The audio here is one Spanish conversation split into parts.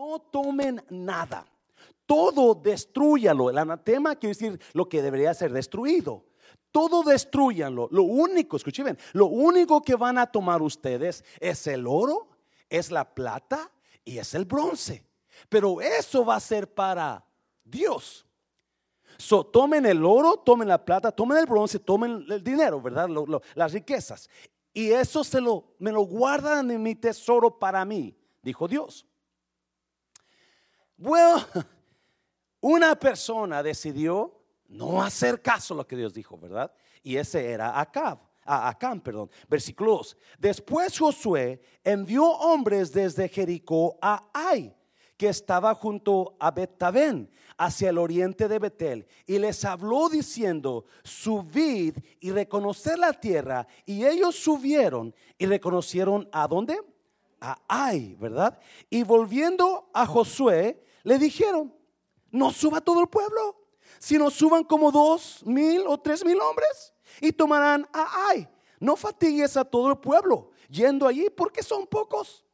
no tomen nada. Todo destruyalo. El anatema quiere decir lo que debería ser destruido. Todo destruyanlo. Lo único, escuchen lo único que van a tomar ustedes es el oro, es la plata y es el bronce. Pero eso va a ser para Dios. So, tomen el oro, tomen la plata, tomen el bronce, tomen el dinero, ¿verdad? las riquezas. Y eso se lo, me lo guardan en mi tesoro para mí, dijo Dios. Bueno, una persona decidió no hacer caso a lo que Dios dijo, ¿verdad? Y ese era Acab. A Acán, perdón. Versículos. Después Josué envió hombres desde Jericó a Ai, que estaba junto a Betabén, hacia el oriente de Betel, y les habló diciendo, subid y reconocer la tierra. Y ellos subieron y reconocieron a dónde? A Ai, ¿verdad? Y volviendo a Josué, le dijeron, no suba todo el pueblo sino suban como dos mil o tres mil hombres y tomarán a Ay. No fatigues a todo el pueblo yendo allí porque son pocos.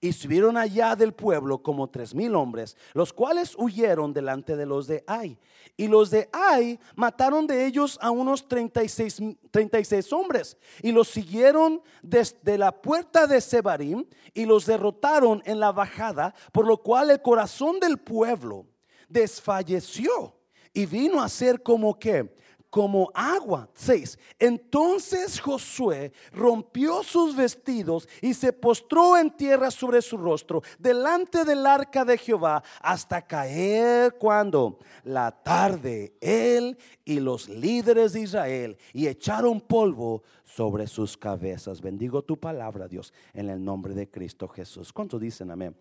Y subieron allá del pueblo como tres mil hombres, los cuales huyeron delante de los de Ai. Y los de Ai mataron de ellos a unos 36, 36 hombres y los siguieron desde la puerta de Sebarim y los derrotaron en la bajada, por lo cual el corazón del pueblo desfalleció y vino a ser como que, como agua. 6. Entonces Josué rompió sus vestidos y se postró en tierra sobre su rostro delante del arca de Jehová hasta caer cuando la tarde él y los líderes de Israel y echaron polvo sobre sus cabezas. Bendigo tu palabra, Dios, en el nombre de Cristo Jesús. ¿Cuántos dicen amén?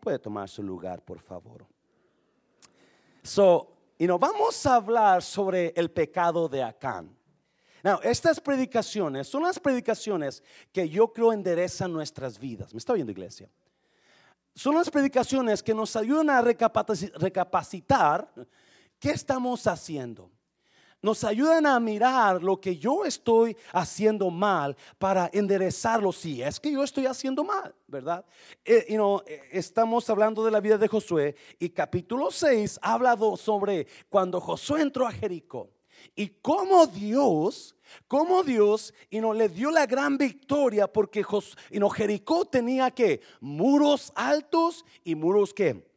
Puede tomar su lugar, por favor. So, y nos vamos a hablar sobre el pecado de Acán. Now, estas predicaciones son las predicaciones que yo creo enderezan nuestras vidas. ¿Me está viendo, iglesia? Son las predicaciones que nos ayudan a recapacitar qué estamos haciendo nos ayudan a mirar lo que yo estoy haciendo mal para enderezarlo. Si es que yo estoy haciendo mal, ¿verdad? Eh, eh, estamos hablando de la vida de Josué y capítulo 6 ha hablado sobre cuando Josué entró a Jericó y cómo Dios, cómo Dios y no le dio la gran victoria porque y no, Jericó tenía que muros altos y muros que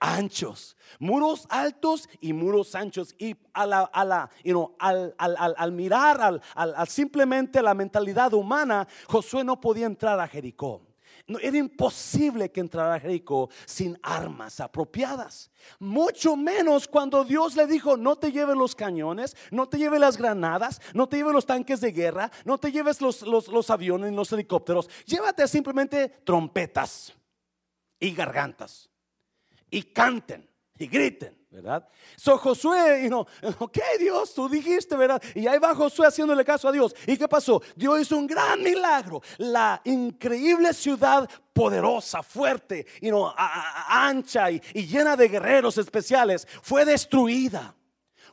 anchos, muros altos y muros anchos. Y a la, a la, al, al, al, mirar al, simplemente la mentalidad humana, Josué no podía entrar a Jericó. No, era imposible que entrara a Jericó sin armas apropiadas. Mucho menos cuando Dios le dijo, no te lleves los cañones, no te lleves las granadas, no te lleves los tanques de guerra, no te lleves los, los, los aviones, los helicópteros. Llévate simplemente trompetas y gargantas y canten y griten, ¿verdad? So Josué, you know, ok Dios, tú dijiste, ¿verdad? Y ahí va Josué haciéndole caso a Dios. ¿Y qué pasó? Dios hizo un gran milagro. La increíble ciudad poderosa, fuerte, you know, ancha y, y llena de guerreros especiales fue destruida.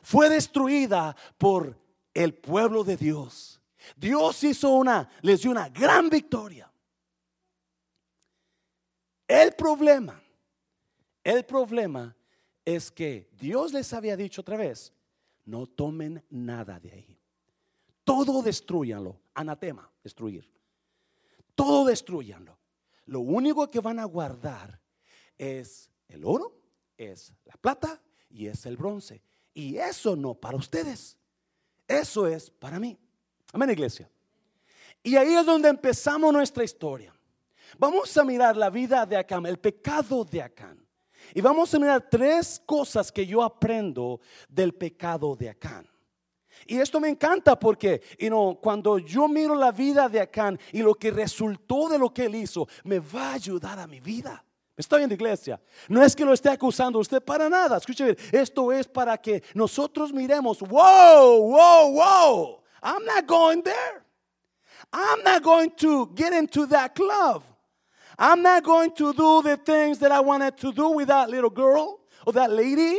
Fue destruida por el pueblo de Dios. Dios hizo una, les dio una gran victoria. El problema el problema es que Dios les había dicho otra vez, no tomen nada de ahí. Todo destruyanlo. Anatema, destruir. Todo destruyanlo. Lo único que van a guardar es el oro, es la plata y es el bronce. Y eso no para ustedes. Eso es para mí. Amén, iglesia. Y ahí es donde empezamos nuestra historia. Vamos a mirar la vida de Acán, el pecado de Acán. Y vamos a mirar tres cosas que yo aprendo del pecado de Acán. Y esto me encanta porque cuando yo miro la vida de Acán y lo que resultó de lo que él hizo, me va a ayudar a mi vida. Estoy en la iglesia. No es que lo esté acusando usted para nada. Escuche esto es para que nosotros miremos, wow, wow, wow. I'm not going there. I'm not going to get into that club. I'm not going to do the things that I wanted to do with that little girl or that lady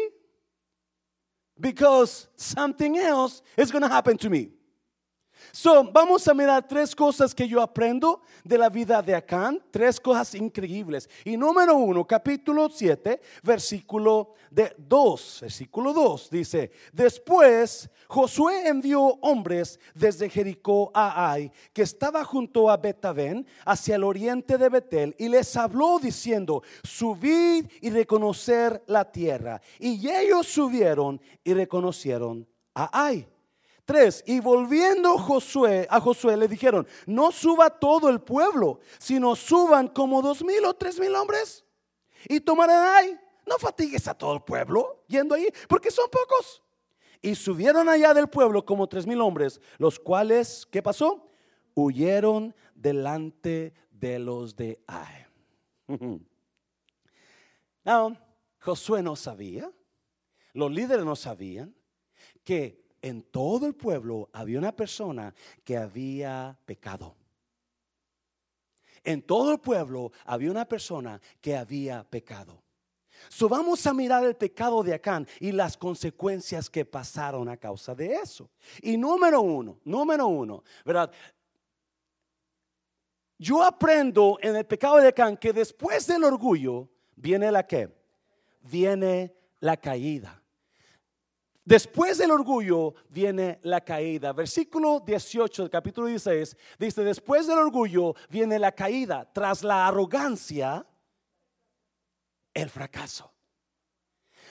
because something else is going to happen to me. So, vamos a mirar tres cosas que yo aprendo de la vida de Acán, tres cosas increíbles. Y número uno, capítulo 7, versículo de 2, versículo 2, dice, después Josué envió hombres desde Jericó a Ai, que estaba junto a Betavén, hacia el oriente de Betel, y les habló diciendo, subid y reconocer la tierra. Y ellos subieron y reconocieron a Ai. Y volviendo Josué, a Josué le dijeron, no suba todo el pueblo, sino suban como dos mil o tres mil hombres y tomarán ahí. No fatigues a todo el pueblo yendo ahí, porque son pocos. Y subieron allá del pueblo como tres mil hombres, los cuales, ¿qué pasó? Huyeron delante de los de Ai. Now, Josué no sabía, los líderes no sabían que en todo el pueblo había una persona que había pecado. En todo el pueblo había una persona que había pecado. Vamos a mirar el pecado de Acán y las consecuencias que pasaron a causa de eso. Y número uno, número uno, ¿verdad? Yo aprendo en el pecado de Acán que después del orgullo viene la que? Viene la caída. Después del orgullo viene la caída. Versículo 18 del capítulo 16 dice, después del orgullo viene la caída. Tras la arrogancia, el fracaso.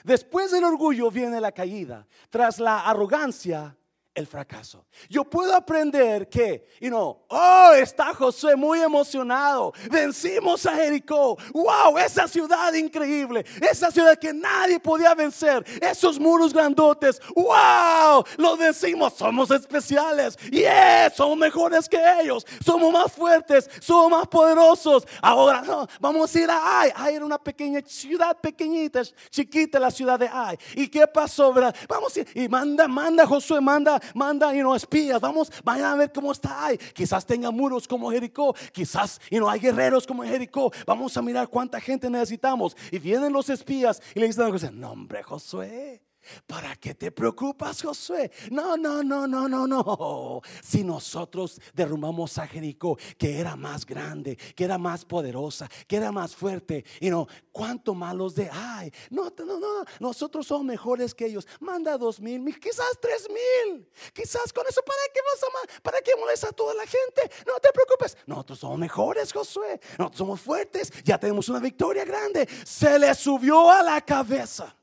Después del orgullo viene la caída. Tras la arrogancia, el fracaso. Yo puedo aprender que, you know, oh, está José muy emocionado. Vencimos a Jericó. Wow, esa ciudad increíble. Esa ciudad que nadie podía vencer. Esos muros grandotes. Wow, lo vencimos. Somos especiales. Yes, somos mejores que ellos. Somos más fuertes. Somos más poderosos. Ahora no, vamos a ir a Ai. Ai era una pequeña ciudad pequeñita, chiquita la ciudad de Ai. ¿Y qué pasó? Verdad? Vamos a ir. Y manda, manda Josué, manda manda y no espías, vamos, vayan a ver cómo está ahí. Quizás tenga muros como Jericó, quizás y no hay guerreros como Jericó. Vamos a mirar cuánta gente necesitamos. Y vienen los espías y le dicen, no hombre, Josué. ¿Para qué te preocupas, Josué? No, no, no, no, no, no. Si nosotros derrumbamos a Jericó, que era más grande, que era más poderosa, que era más fuerte, y no, ¿cuánto malos de ay? No, no, no, nosotros somos mejores que ellos. Manda dos mil, quizás tres mil. Quizás con eso, ¿para qué vas a ¿Para qué molesta a toda la gente? No te preocupes. Nosotros somos mejores, Josué. Nosotros somos fuertes. Ya tenemos una victoria grande. Se le subió a la cabeza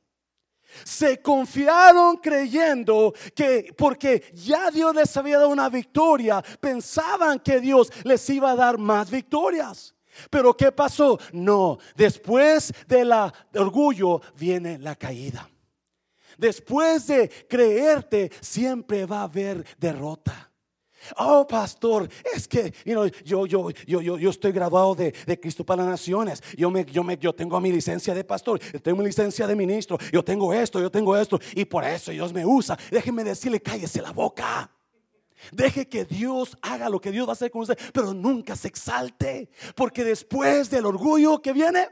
se confiaron creyendo que porque ya Dios les había dado una victoria, pensaban que Dios les iba a dar más victorias. Pero ¿qué pasó? No, después del orgullo viene la caída. Después de creerte siempre va a haber derrota. Oh, pastor, es que yo, yo, yo, yo, yo estoy graduado de, Cristo para las Naciones. Yo, me, yo, me, yo tengo mi licencia de pastor, yo tengo mi licencia de ministro, yo tengo esto, yo tengo esto, y por eso Dios me usa. Déjeme decirle, cállese la boca. Deje que Dios haga lo que Dios va a hacer con usted, pero nunca se exalte, porque después del orgullo que viene,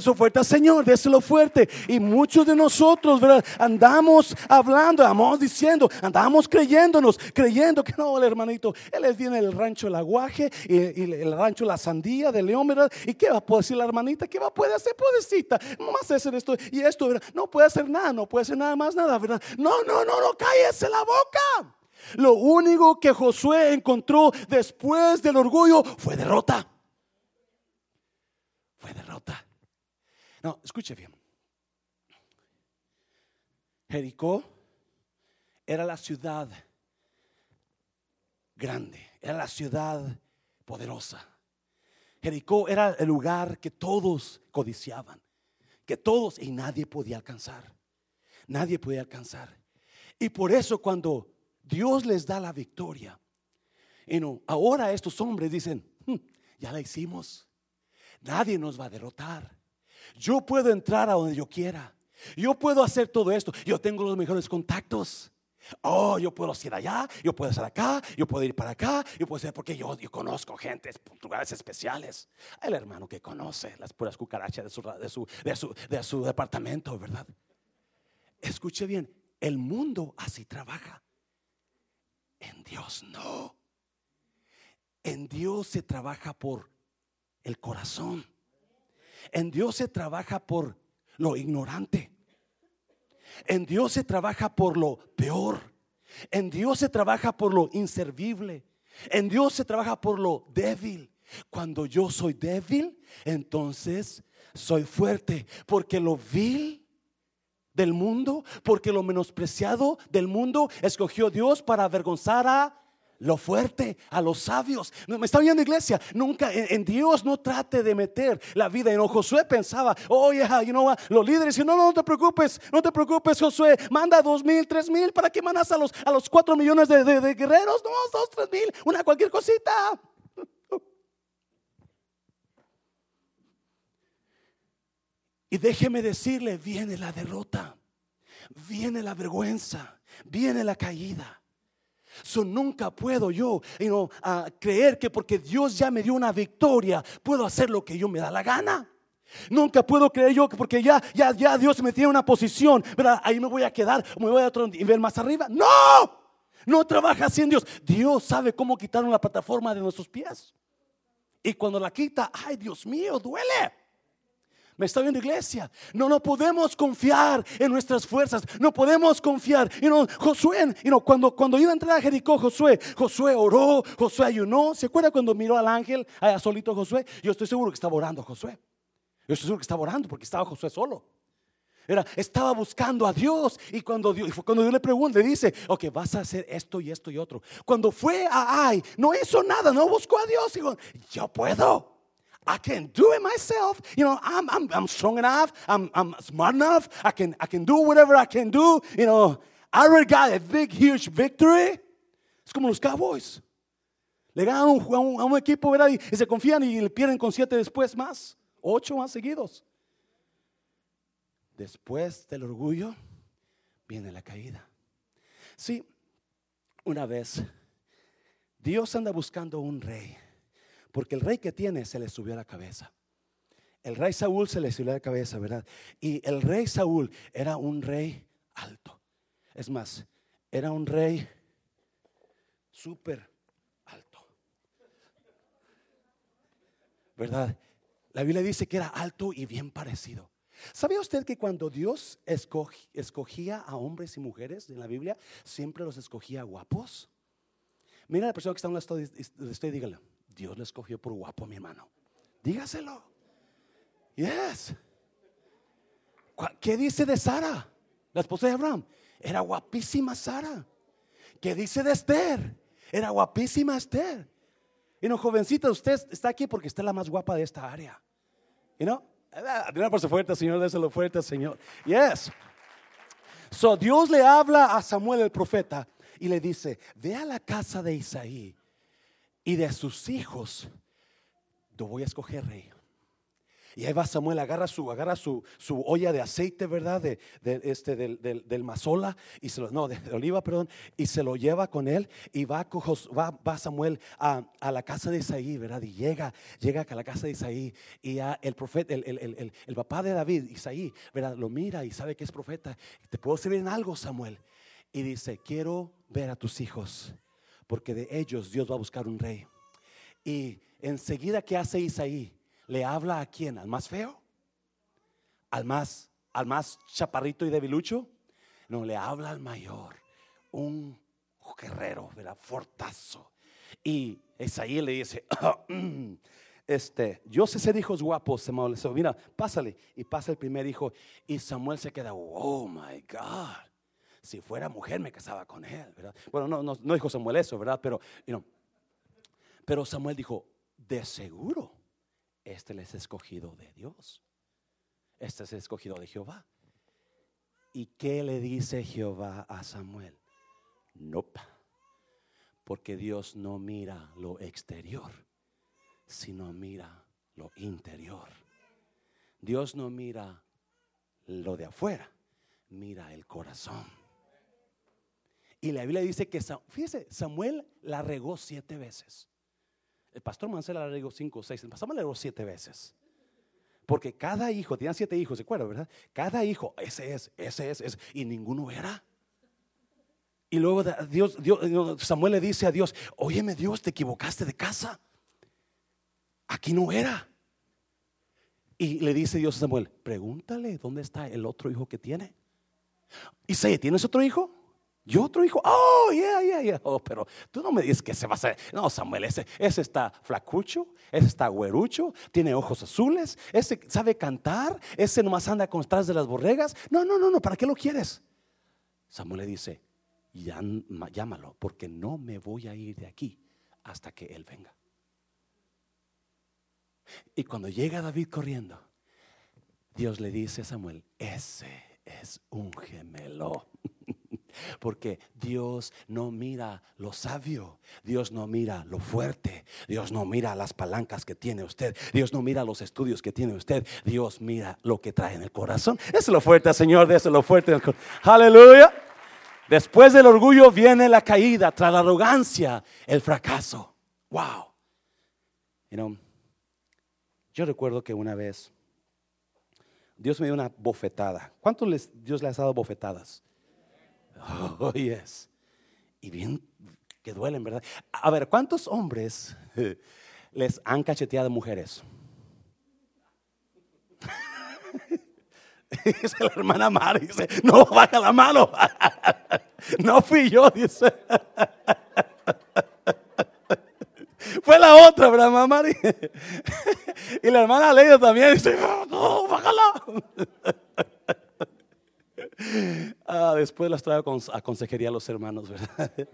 su fuerte Señor, déselo fuerte. Y muchos de nosotros, ¿verdad? Andamos hablando, andamos diciendo, andamos creyéndonos, creyendo que no, el hermanito, él es viene el rancho El Aguaje y, el rancho La Sandía de León, ¿verdad? ¿Y qué va a poder decir la hermanita? ¿Qué va a poder hacer, pobrecita? Más hacer esto y esto, ¿verdad? No puede hacer nada, no puede hacer nada más, nada, ¿verdad? No, no, no, no, cállese la boca. Lo único que Josué encontró después del orgullo fue derrota fue derrota. No, escuche bien. Jericó era la ciudad grande, era la ciudad poderosa. Jericó era el lugar que todos codiciaban, que todos y nadie podía alcanzar. Nadie podía alcanzar. Y por eso cuando Dios les da la victoria, y no, ahora estos hombres dicen, hmm, ya la hicimos. Nadie nos va a derrotar. Yo puedo entrar a donde yo quiera. Yo puedo hacer todo esto. Yo tengo los mejores contactos. Oh, yo puedo ir allá, yo puedo estar acá, yo puedo ir para acá, yo puedo ser porque yo, yo conozco gente, lugares especiales. El hermano que conoce las puras cucarachas de su, de su, de su, de su departamento, ¿verdad? Escuche bien, el mundo así trabaja. En Dios no. En Dios se trabaja por el corazón. En Dios se trabaja por lo ignorante. En Dios se trabaja por lo peor. En Dios se trabaja por lo inservible. En Dios se trabaja por lo débil. Cuando yo soy débil, entonces soy fuerte. Porque lo vil del mundo, porque lo menospreciado del mundo escogió Dios para avergonzar a lo fuerte, a los sabios. Me está viendo iglesia. Nunca en, Dios no trate de meter la vida. En Josué pensaba, oh know what? Los líderes dicen, no, no, no te preocupes, no te preocupes, Josué. Manda dos mil, tres mil. ¿Para qué mandas a los, a los cuatro millones de, de guerreros? No, dos, tres mil, una cualquier cosita. Y déjeme decirle, viene la derrota, viene la vergüenza, viene la caída. So, nunca puedo yo creer que porque Dios ya me dio una victoria, puedo hacer lo que yo me da la gana. Nunca puedo creer yo que porque ya, ya, ya Dios me tiene una posición, ¿verdad? Ahí me voy a quedar, me voy a otro nivel más arriba. No, no trabaja así en Dios. Dios sabe cómo quitar la plataforma de nuestros pies. Y cuando la quita, ay Dios mío, duele. Me está viendo iglesia. No, no podemos confiar en nuestras fuerzas. No podemos confiar. Y no, Josué, y no, cuando, cuando iba a entrar a Jericó, Josué, Josué oró, Josué ayunó. ¿Se acuerda cuando miró al ángel allá solito Josué? Yo estoy seguro que estaba orando Josué. Yo estoy seguro que estaba orando porque estaba Josué solo. Era, estaba buscando a Dios y cuando Dios, cuando Dios le pregunta, le dice, ok, vas a hacer esto y esto y otro. Cuando fue a Ay, no hizo nada, no buscó a Dios. Digo, yo puedo. I can do it myself. You know, I'm, I'm, I'm strong enough. I'm, I'm smart enough. I can, I can do whatever I can do. You know, I already got a big, huge victory. Es como los Cowboys. Le ganan un, a, un, a un equipo, ¿verdad? Y, y, se confían y le pierden con siete después más. Ocho más seguidos. Después del orgullo viene la caída. Sí, una vez Dios anda buscando un rey porque el rey que tiene se le subió a la cabeza. El rey Saúl se le subió a la cabeza, ¿verdad? Y el rey Saúl era un rey alto. Es más, era un rey súper alto. ¿Verdad? La Biblia dice que era alto y bien parecido. ¿Sabía usted que cuando Dios escogía a hombres y mujeres en la Biblia, siempre los escogía guapos? Mira a la persona que está en un usted, dígale, Dios le escogió por guapo, mi hermano. Dígaselo. Yes. ¿Qué dice de Sara? La esposa de Abraham. Era guapísima Sara. ¿Qué dice de Esther? Era guapísima Esther. Y no, jovencita, usted está aquí porque está la más guapa de esta área. ¿Y no? Mira por su fuerte, Señor, déselo fuerte, Señor. Yes. So Dios le habla a Samuel el profeta y le dice: Ve a la casa de Isaí y de sus hijos, yo voy a escoger rey. Y ahí va Samuel, agarra su, agarra su, su olla de aceite, ¿verdad? De, este, del, del, del, mazola, y se lo, no, de, oliva, perdón, y se lo lleva con él. Y va, va, va Samuel a, a, la casa de Isaí, ¿verdad? Y llega, llega a la casa de Isaí. Y el profeta, el, el, el, papá de David, Isaí, ¿verdad? Lo mira y sabe que es profeta. ¿Te puedo servir en algo, Samuel? Y dice: Quiero ver a tus hijos porque de ellos Dios va a buscar un rey. Y enseguida que hace Isaí, le habla a quién, al más feo, al más, al más chaparrito y debilucho. No, le habla al mayor, un guerrero, ¿verdad? Fortazo. Y Isaí le dice, este, yo sé ser hijos guapos, Samuel. Mira, pásale. Y pasa el primer hijo. Y Samuel se queda, oh my God si fuera mujer me casaba con él, ¿verdad? Bueno, no, no, dijo Samuel eso, ¿verdad? Pero, pero Samuel dijo, de seguro, este es escogido de Dios. Este es escogido de Jehová. ¿Y qué le dice Jehová a Samuel? No, porque Dios no mira lo exterior, sino mira lo interior. Dios no mira lo de afuera, mira el corazón. Y la Biblia dice que, fíjese, Samuel la regó siete veces. El pastor Mancel la regó cinco o seis. El pastor la regó siete veces. Porque cada hijo, tenían siete hijos, ¿se acuerdan, verdad? Cada hijo, ese es, ese es, ese, y ninguno era. Y luego Dios, Dios, Samuel le dice a Dios, óyeme Dios, te equivocaste de casa. Aquí no era. Y le dice Dios a Samuel, pregúntale dónde está el otro hijo que tiene. Y dice, ¿tienes otro hijo? Yo otro hijo, oh, yeah, yeah, yeah. Oh, pero tú no me dices que se va a hacer. No, Samuel, ese, ese está flacucho, ese está güerucho, tiene ojos azules, ese sabe cantar, ese nomás anda con detrás de las borregas. No, no, no, no, ¿para qué lo quieres? Samuel le dice, llámalo, porque no me voy a ir de aquí hasta que él venga. Y cuando llega David corriendo, Dios le dice a Samuel, ese es un gemelo. Porque Dios no mira lo sabio, Dios no mira lo fuerte, Dios no mira las palancas que tiene usted, Dios no mira los estudios que tiene usted, Dios mira lo que trae en el corazón. Eso es lo fuerte, Señor, eso es lo fuerte. Aleluya. Después del orgullo viene la caída, tras la arrogancia, el fracaso. Wow. You know, yo recuerdo que una vez Dios me dio una bofetada. ¿Cuántos Dios les ha dado bofetadas? Oh, yes. Y bien que duelen, ¿verdad? A ver, ¿cuántos hombres les han cacheteado mujeres? dice la hermana Mari, dice, no, baja la mano. no fui yo, dice. Fue la otra, ¿verdad, mamá? y la hermana Leida también dice, no, bájala. ah, después las traigo a consejería a los hermanos, ¿verdad?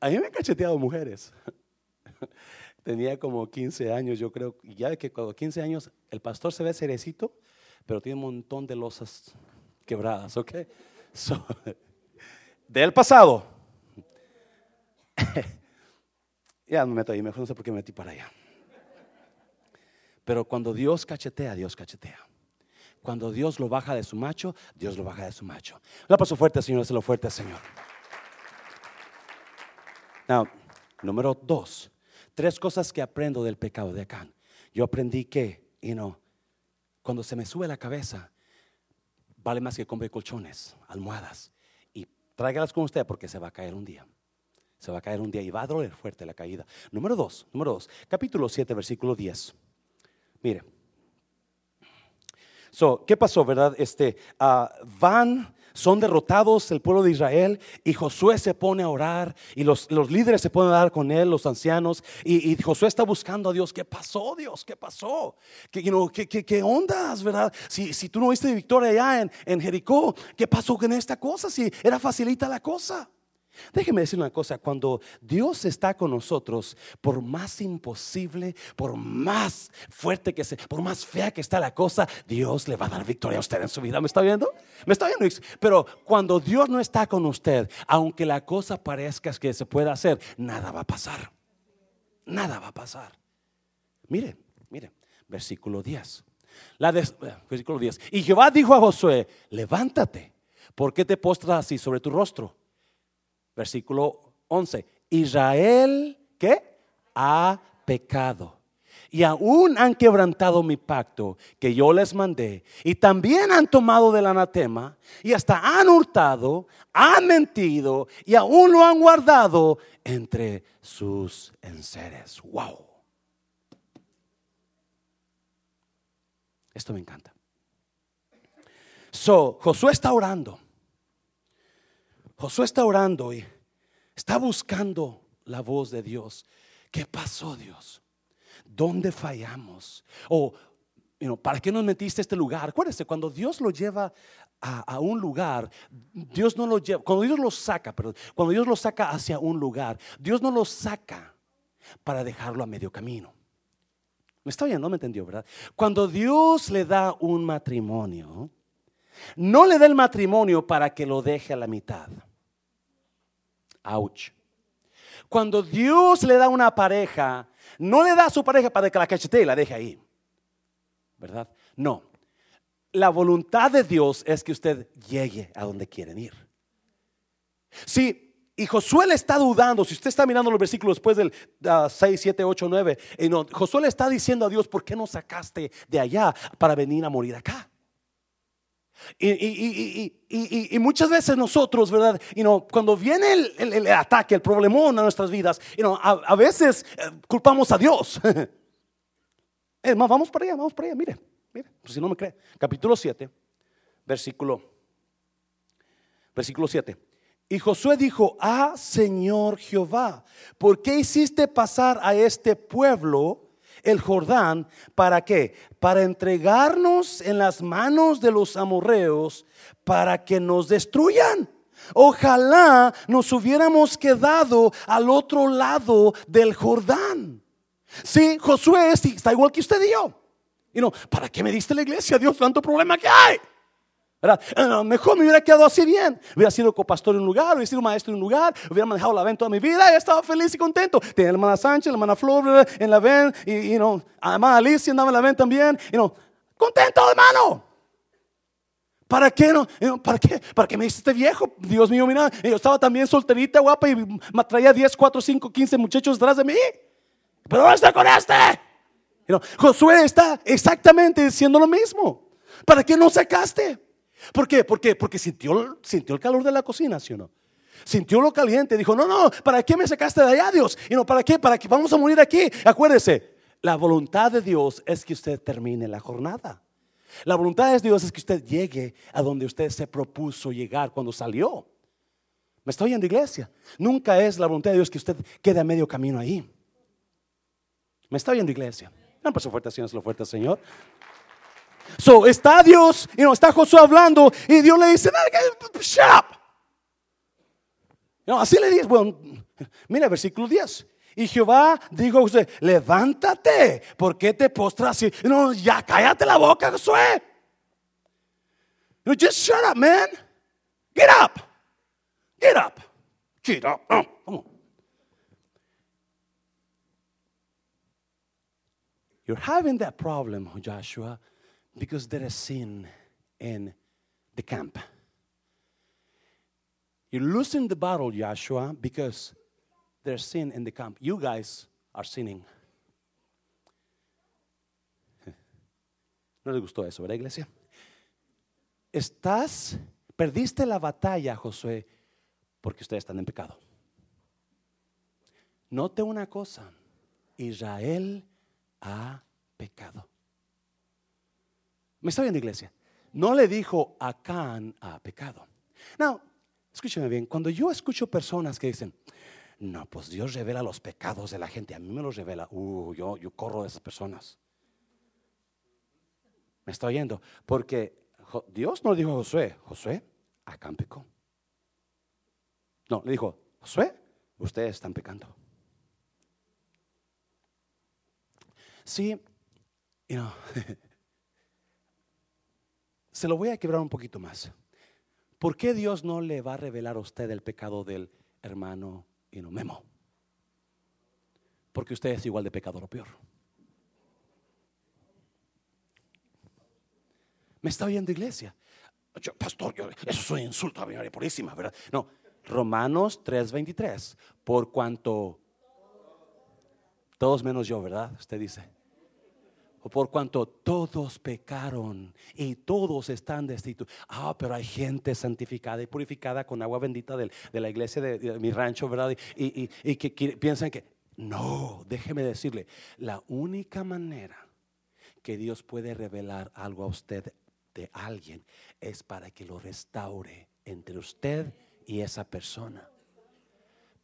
A mí me han cacheteado mujeres. Tenía como 15 años, yo creo, ya que cuando 15 años el pastor se ve cerecito, pero tiene un montón de losas quebradas, ¿ok? del pasado. Ya me meto ahí, mejor no sé por qué me metí para allá. Pero cuando Dios cachetea, Dios cachetea. Cuando Dios lo baja de su macho, Dios lo baja de su macho. La paso fuerte, Señor, lo fuerte, Señor. Now, número dos, tres cosas que aprendo del pecado de Acán. Yo aprendí que, you know, cuando se me sube la cabeza, vale más que compre colchones, almohadas y tráigalas con usted porque se va a caer un día. Se va a caer un día y va a doler fuerte la caída. Número dos, número dos, capítulo 7, versículo 10. Mire. So, ¿qué pasó, verdad? Este, uh, van, son derrotados el pueblo de Israel y Josué se pone a orar y los, los líderes se ponen a orar con él, los ancianos, y, Josué está buscando a Dios. ¿Qué pasó, Dios? ¿Qué pasó? ¿Qué, you qué, qué, qué ondas, verdad? Si, si, tú no viste victoria allá en, en Jericó, ¿qué pasó con esta cosa? Si era facilita la cosa. Déjeme decir una cosa, cuando Dios está con nosotros, por más imposible, por más fuerte que sea, por más fea que está la cosa, Dios le va a dar victoria a usted en su vida. ¿Me está viendo? ¿Me está viendo? Pero cuando Dios no está con usted, aunque la cosa parezca que se pueda hacer, nada va a pasar. Nada va a pasar. Mire, mire, versículo 10. La versículo 10. Y Jehová dijo a Josué, levántate, ¿por qué te postras así sobre tu rostro? Versículo 11. Israel, ¿qué? Ha pecado. Y aún han quebrantado mi pacto que yo les mandé. Y también han tomado del anatema. Y hasta han hurtado, han mentido. Y aún lo han guardado entre sus enseres. Wow. Esto me encanta. So, Josué está orando. Josué está orando y está buscando la voz de Dios. ¿Qué pasó, Dios? ¿Dónde fallamos? O, ¿para qué nos metiste a este lugar? Acuérdese, cuando Dios lo lleva a, un lugar, Dios no lo lleva, cuando Dios lo saca, pero cuando Dios lo saca hacia un lugar, Dios no lo saca para dejarlo a medio camino. ¿Me está oyendo? No me entendió, ¿verdad? Cuando Dios le da un matrimonio, no le da el matrimonio para que lo deje a la mitad. Ouch. Cuando Dios le da una pareja, no le da a su pareja para que la cachetee y la deje ahí. ¿Verdad? No. La voluntad de Dios es que usted llegue a donde quieren ir. Sí, y Josué le está dudando, si usted está mirando los versículos después del 6, 7, 8, 9, Josué le está diciendo a Dios, ¿por qué no sacaste de allá para venir a morir acá? Y, y- y- y- muchas veces nosotros, ¿verdad? You know, cuando viene el, el- ataque, el problemón a nuestras vidas, you know, a, veces eh, culpamos a Dios. Es vamos para allá, vamos para allá, mire, mire, pues si no me cree. Capítulo 7, versículo, versículo 7. Y Josué dijo, ah, Señor Jehová, ¿por qué hiciste pasar a este pueblo el Jordán? ¿Para qué? Para entregarnos en las manos de los amorreos para que nos destruyan. Ojalá nos hubiéramos quedado al otro lado del Jordán. Sí, Josué está igual que usted y yo. Y no, ¿para qué me diste la iglesia? Dios, tanto problema que hay. Eh, mejor me hubiera quedado así bien. Hubiera sido copastor en un lugar, hubiera sido maestro en un lugar, hubiera manejado la ven toda mi vida y estaba feliz y contento. Tenía la hermana Sánchez, la hermana Flor en la ven, y, y no, la hermana Alicia andaba en la ven también. Y no, contento, hermano. ¿Para qué no? ¿Para qué? ¿Para qué me hiciste viejo? Dios mío, mira, yo estaba también solterita, guapa, y me traía 10, 4, 5, 15 muchachos detrás de mí. Pero ¿dónde está con este? Y no, Josué está exactamente diciendo lo mismo. ¿Para qué no sacaste? ¿Por qué? ¿Por qué? Porque sintió, sintió el calor de la cocina, ¿sí o no? Sintió lo caliente. Dijo, no, no, ¿para qué me sacaste de allá, Dios? Y no, ¿para qué? ¿Para que vamos a morir aquí? Acuérdese, la voluntad de Dios es que usted termine la jornada. La voluntad de Dios es que usted llegue a donde usted se propuso llegar cuando salió. ¿Me está oyendo, iglesia? Nunca es la voluntad de Dios que usted quede a medio camino ahí. ¿Me está oyendo, iglesia? No, pues fuerte, Señor, lo fuerte, Señor. So, está Dios, y no está Josué hablando, y Dios le dice, "No, que- shut up. No, así le dice, bueno, mira versículo 10. Y Jehová dijo a levántate, ¿por qué te postras así? No, ya cállate la boca, Josué. No, just shut up, man. Get up. Get up. Get up. Oh, come on. You're having that problem, Joshua, because there is sin in the camp. You're losing the battle, Joshua, because there's sin in the camp. You guys are sinning. No les gustó eso, ¿verdad, iglesia? Estás, perdiste la batalla, Josué, porque ustedes están en pecado. Note una cosa, Israel ha pecado. ¿Me está viendo, iglesia? No le dijo Acán ha pecado. No, escúcheme bien, cuando yo escucho personas que dicen, no, pues Dios revela los pecados de la gente, a mí me los revela, uh, yo, corro de esas personas. ¿Me está oyendo? Porque Dios no le dijo a Josué, Josué, Acán pecó. No, le dijo, Josué, ustedes están pecando. Sí, you know, se lo voy a quebrar un poquito más. ¿Por qué Dios no le va a revelar a usted el pecado del hermano y no Memo? Porque usted es igual de pecador o peor. ¿Me está oyendo iglesia? Pastor, yo- eso es un insulto a mi María Purísima, ¿verdad? No, Romanos 3:23, por cuanto todos menos yo, ¿verdad? Usted dice. Por cuanto todos pecaron y todos están destituidos. Ah, pero hay gente santificada y purificada con agua bendita del- de, la iglesia de, de mi rancho, ¿verdad? Y, y- y que quiere- piensan que, no, déjeme decirle, la única manera que Dios puede revelar algo a usted de alguien es para que lo restaure entre usted y esa persona.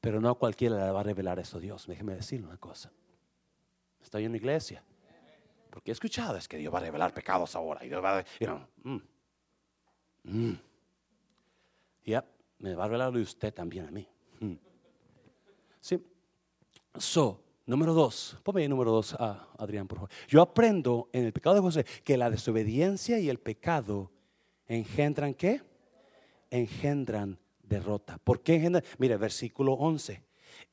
Pero no cualquiera le va a revelar eso a Dios. Déjeme decirle una cosa. Estoy en la iglesia. Porque he escuchado es que Dios va a revelar pecados ahora. Y Dios va a, you know, mm, mm. Me va a revelar usted también a mí. Mm. Sí. So, número dos. Ponme número dos, ah, Adrián, por favor. Yo aprendo en el pecado de José que la desobediencia y el pecado engendran qué? Engendran derrota. ¿Por qué engendran? Mire, versículo 11.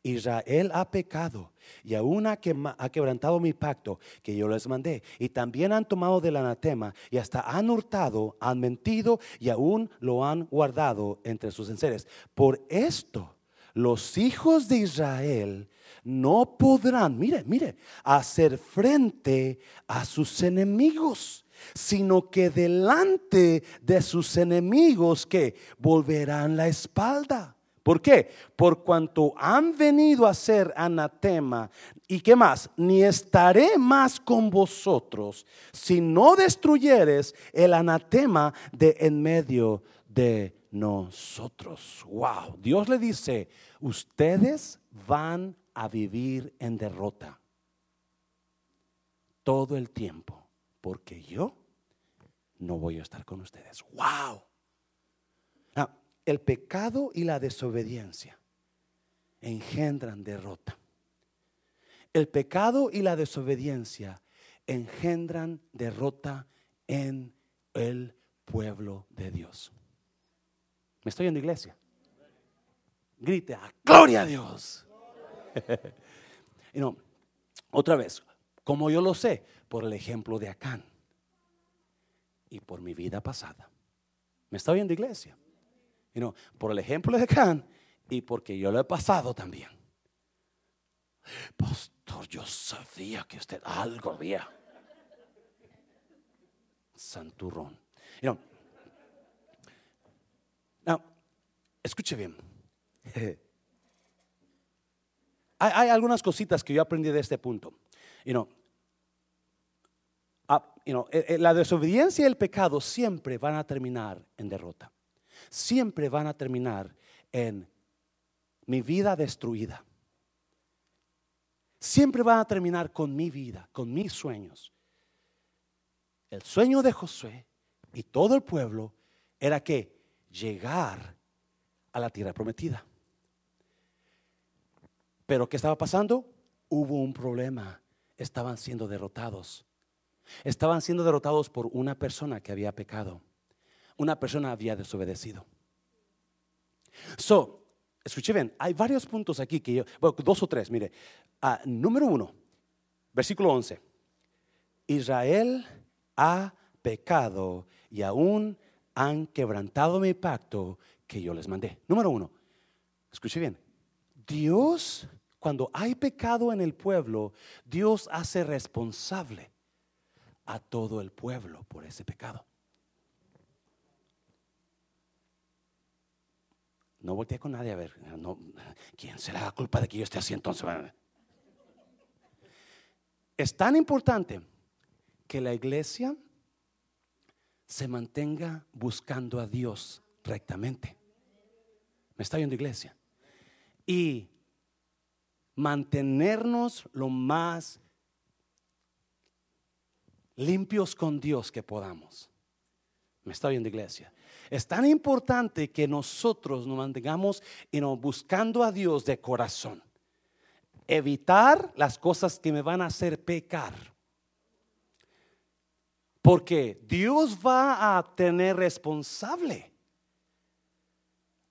Israel ha pecado y aún ha, quebrantado mi pacto que yo les mandé. Y también han tomado del anatema y hasta han hurtado, han mentido y aún lo han guardado entre sus enseres. Por esto, los hijos de Israel no podrán, mire, mire, hacer frente a sus enemigos. sino que delante de sus enemigos que volverán la espalda. ¿Por qué? Por cuanto han venido a ser anatema. ¿Y qué más? Ni estaré más con vosotros si no destruyeres el anatema de en medio de nosotros. Wow. Dios le dice, ustedes van a vivir en derrota todo el tiempo, porque yo no voy a estar con ustedes. Wow el pecado y la desobediencia engendran derrota. El pecado y la desobediencia engendran derrota en el pueblo de Dios. ¿Me estoy en la iglesia? Grite a gloria a Dios. y no, otra vez, como yo lo sé, por el ejemplo de Acán y por mi vida pasada. ¿Me estoy en la iglesia? por el ejemplo de Can y porque yo lo he pasado también. Pastor, yo sabía que usted algo había. Santurrón. escuche bien. hay, algunas cositas que yo aprendí de este punto. Ah, eh, eh, la desobediencia y el pecado siempre van a terminar en derrota siempre van a terminar en mi vida destruida. Siempre van a terminar con mi vida, con mis sueños. El sueño de Josué y todo el pueblo era que llegar a la tierra prometida. Pero ¿qué estaba pasando? Hubo un problema. Estaban siendo derrotados. Estaban siendo derrotados por una persona que había pecado una persona había desobedecido. So, escuche bien, hay varios puntos aquí que yo, bueno, dos o tres, mire. Ah, número uno, versículo 11. Israel ha pecado y aún han quebrantado mi pacto que yo les mandé. Número uno, escuche bien, Dios, cuando hay pecado en el pueblo, Dios hace responsable a todo el pueblo por ese pecado. No volteé con nadie a ver. No, ¿Quién será la culpa de que yo esté así entonces? Es tan importante que la iglesia se mantenga buscando a Dios rectamente. ¿Me está viendo iglesia? Y mantenernos lo más limpios con Dios que podamos. ¿Me está viendo iglesia? Es tan importante que nosotros nos mantengamos y nos buscando a Dios de corazón. Evitar las cosas que me van a hacer pecar. Porque Dios va a tener responsable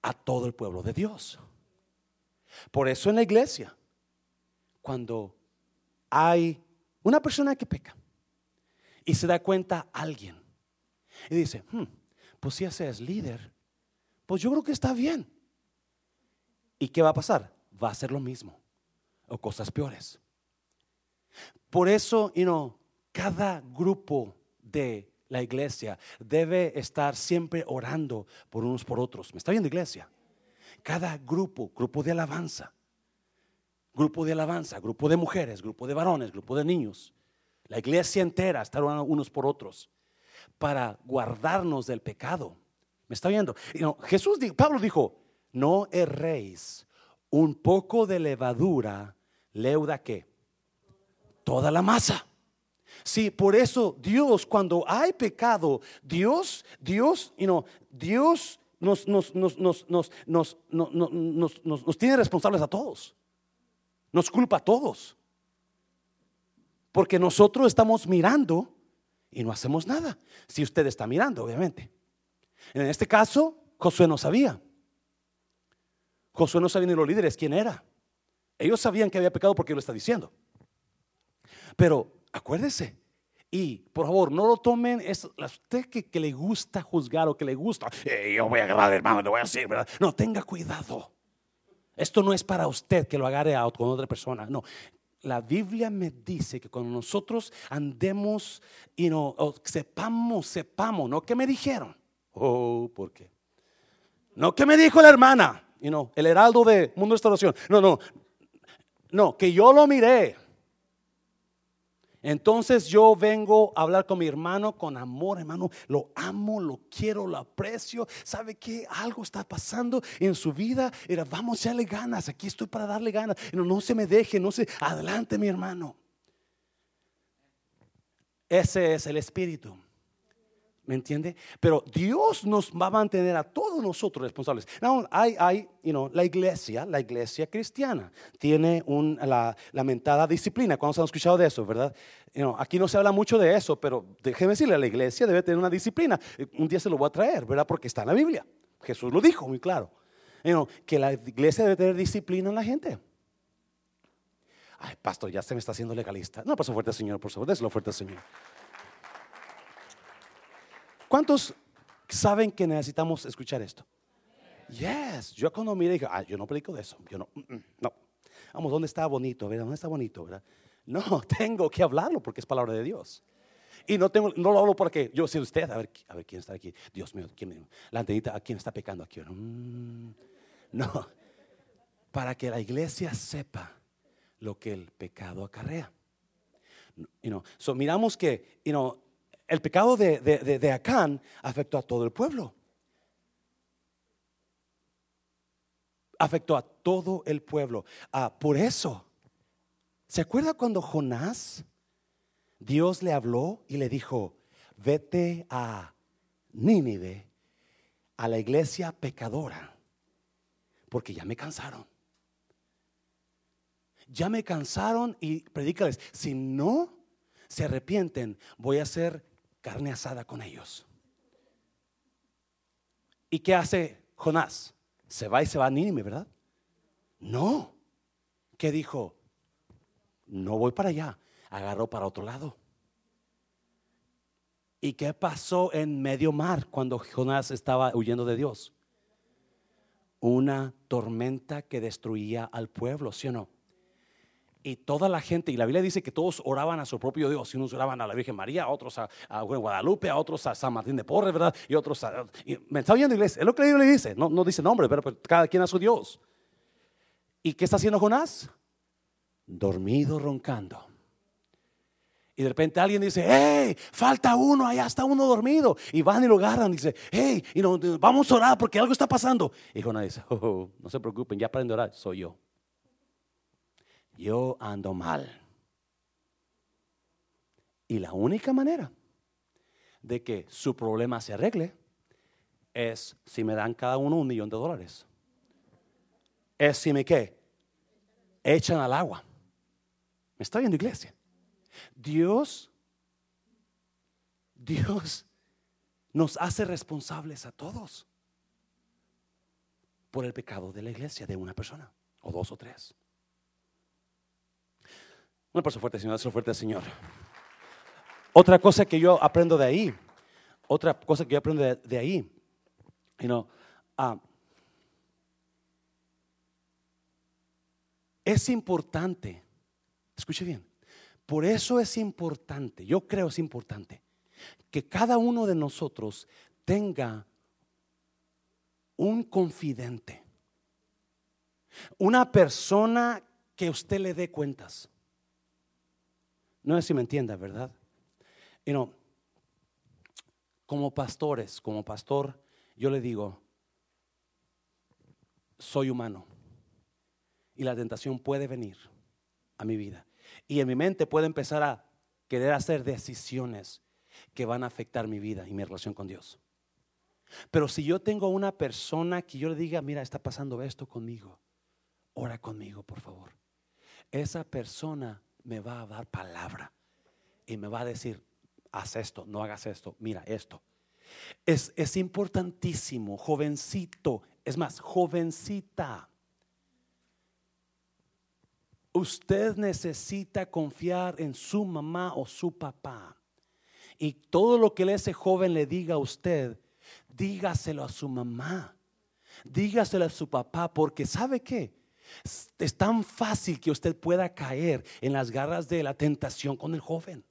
a todo el pueblo de Dios. Por eso en la iglesia, cuando hay una persona que peca y se da cuenta alguien y dice, hmm, pues si ese es líder, pues yo creo que está bien. ¿Y qué va a pasar? Va a ser lo mismo o cosas peores. Por eso, you know, cada grupo de la iglesia debe estar siempre orando por unos por otros. ¿Me está viendo iglesia? Cada grupo, grupo de alabanza, grupo de alabanza, grupo de mujeres, grupo de varones, grupo de niños. La iglesia entera estar orando unos por otros para guardarnos del pecado. ¿Me está viendo? Jesús, Pablo dijo, no erréis, un poco de levadura leuda que toda la masa. Sí, por eso Dios, cuando hay pecado, Dios, Dios, Dios nos, nos, nos, nos, nos, nos, nos tiene responsables a todos. Nos culpa a todos. Porque nosotros estamos mirando y no hacemos nada. Si usted está mirando, obviamente. En este caso, Josué no sabía. Josué no sabía ni los líderes quién era. Ellos sabían que había pecado porque lo está diciendo. Pero acuérdese, y por favor, no lo tomen, es usted que, le gusta juzgar o que le gusta, yo voy a agarrar hermano, le voy a decir, ¿verdad? No, tenga cuidado. Esto no es para usted que lo agarre a con otra persona. No, la Biblia me dice que cuando nosotros andemos y no sepamos, sepamos, no que me dijeron. Oh, ¿por qué? No que me dijo la hermana, y no, el heraldo de Mundo de Restauración. No, no. No, que yo lo miré. Entonces yo vengo a hablar con mi hermano con amor, hermano. Lo amo, lo quiero, lo aprecio. ¿Sabe qué? Algo está pasando en su vida. Era, vamos, ya le ganas. Aquí estoy para darle ganas. No, no se me deje, no se. Adelante, mi hermano. Ese es el espíritu. ¿Me entiende? Pero Dios nos va a mantener a todos nosotros responsables. hay, hay you know, la iglesia, la iglesia cristiana, tiene un, la lamentada disciplina. ¿Cuándo se han escuchado de eso, verdad? aquí no se habla mucho de eso, pero déjeme decirle, la iglesia debe tener una disciplina. Un día se lo voy a traer, ¿verdad? Porque está en la Biblia. Jesús lo dijo muy claro. que la iglesia debe tener disciplina en la gente. Ay, pastor, ya se me está haciendo legalista. No, por fuerte, Señor, por favor, lo fuerte, Señor. ¿Cuántos saben que necesitamos escuchar esto? Yes, yo cuando miré dije, ah, yo no predico de eso, yo no, mm, mm, no. Vamos, ¿dónde está bonito? ¿Verdad? ¿Dónde está bonito? ¿verdad? No, tengo que hablarlo porque es palabra de Dios. Y no tengo, no lo hablo porque yo sé usted, a ver, a ver quién está aquí. Dios mío, ¿quién, la antenita, ¿a quién está pecando aquí? Mm, no, para que la iglesia sepa lo que el pecado acarrea. You know, so miramos que, you know, el pecado de, Acán afectó a todo el pueblo. Afectó a todo el pueblo. Ah, por eso, ¿se acuerda cuando Jonás, Dios le habló y le dijo, vete a Nínive, a la iglesia pecadora, porque ya me cansaron. Ya me cansaron y predícales, si no se arrepienten, voy a hacer carne asada con ellos. ¿Y qué hace Jonás? Se va y se va a Nínive, ¿verdad? No. ¿Qué dijo? No voy para allá. Agarró para otro lado. ¿Y qué pasó en medio mar cuando Jonás estaba huyendo de Dios? Una tormenta que destruía al pueblo, ¿sí o no? Y toda la gente, y la Biblia dice que todos oraban a su propio Dios, y unos oraban a la Virgen María, otros a, Guadalupe, a otros a San Martín de Porres, ¿verdad? Y otros a... ¿Me está oyendo iglesia? Es lo que la Biblia dice, no, no dice nombre, pero, cada quien a su Dios. ¿Y qué está haciendo Jonás? Dormido, roncando. Y de repente alguien dice, hey, falta uno, allá está uno dormido. Y van y lo agarran y dice, hey, y no, vamos a orar porque algo está pasando. Y Jonás dice, oh, oh, no se preocupen, ya aprende a orar, soy yo yo ando mal. Y la única manera de que su problema se arregle es si me dan cada uno un millón de dólares. Es si me qué? Echan al agua. ¿Me está viendo iglesia? Dios, Dios nos hace responsables a todos por el pecado de la iglesia, de una persona, o dos o tres. Un aplauso fuerte, Señor. Hazlo fuerte, Señor. Otra cosa que yo aprendo de ahí, otra cosa que yo aprendo de, ahí, you know, ah, es importante, escuche bien, por eso es importante, yo creo es importante, que cada uno de nosotros tenga un confidente, una persona que usted le dé cuentas. No sé si me entienda, ¿verdad? Y no, como pastores, como pastor, yo le digo, soy humano y la tentación puede venir a mi vida. Y en mi mente puede empezar a querer hacer decisiones que van a afectar mi vida y mi relación con Dios. Pero si yo tengo una persona que yo le diga, mira, está pasando esto conmigo, ora conmigo, por favor. Esa persona me va a dar palabra y me va a decir, haz esto, no hagas esto, mira esto. Es, es importantísimo, jovencito, es más, jovencita. Usted necesita confiar en su mamá o su papá. Y todo lo que ese joven le diga a usted, dígaselo a su mamá. Dígaselo a su papá, porque ¿sabe qué? Es- tan fácil que usted pueda caer en las garras de la tentación con el joven.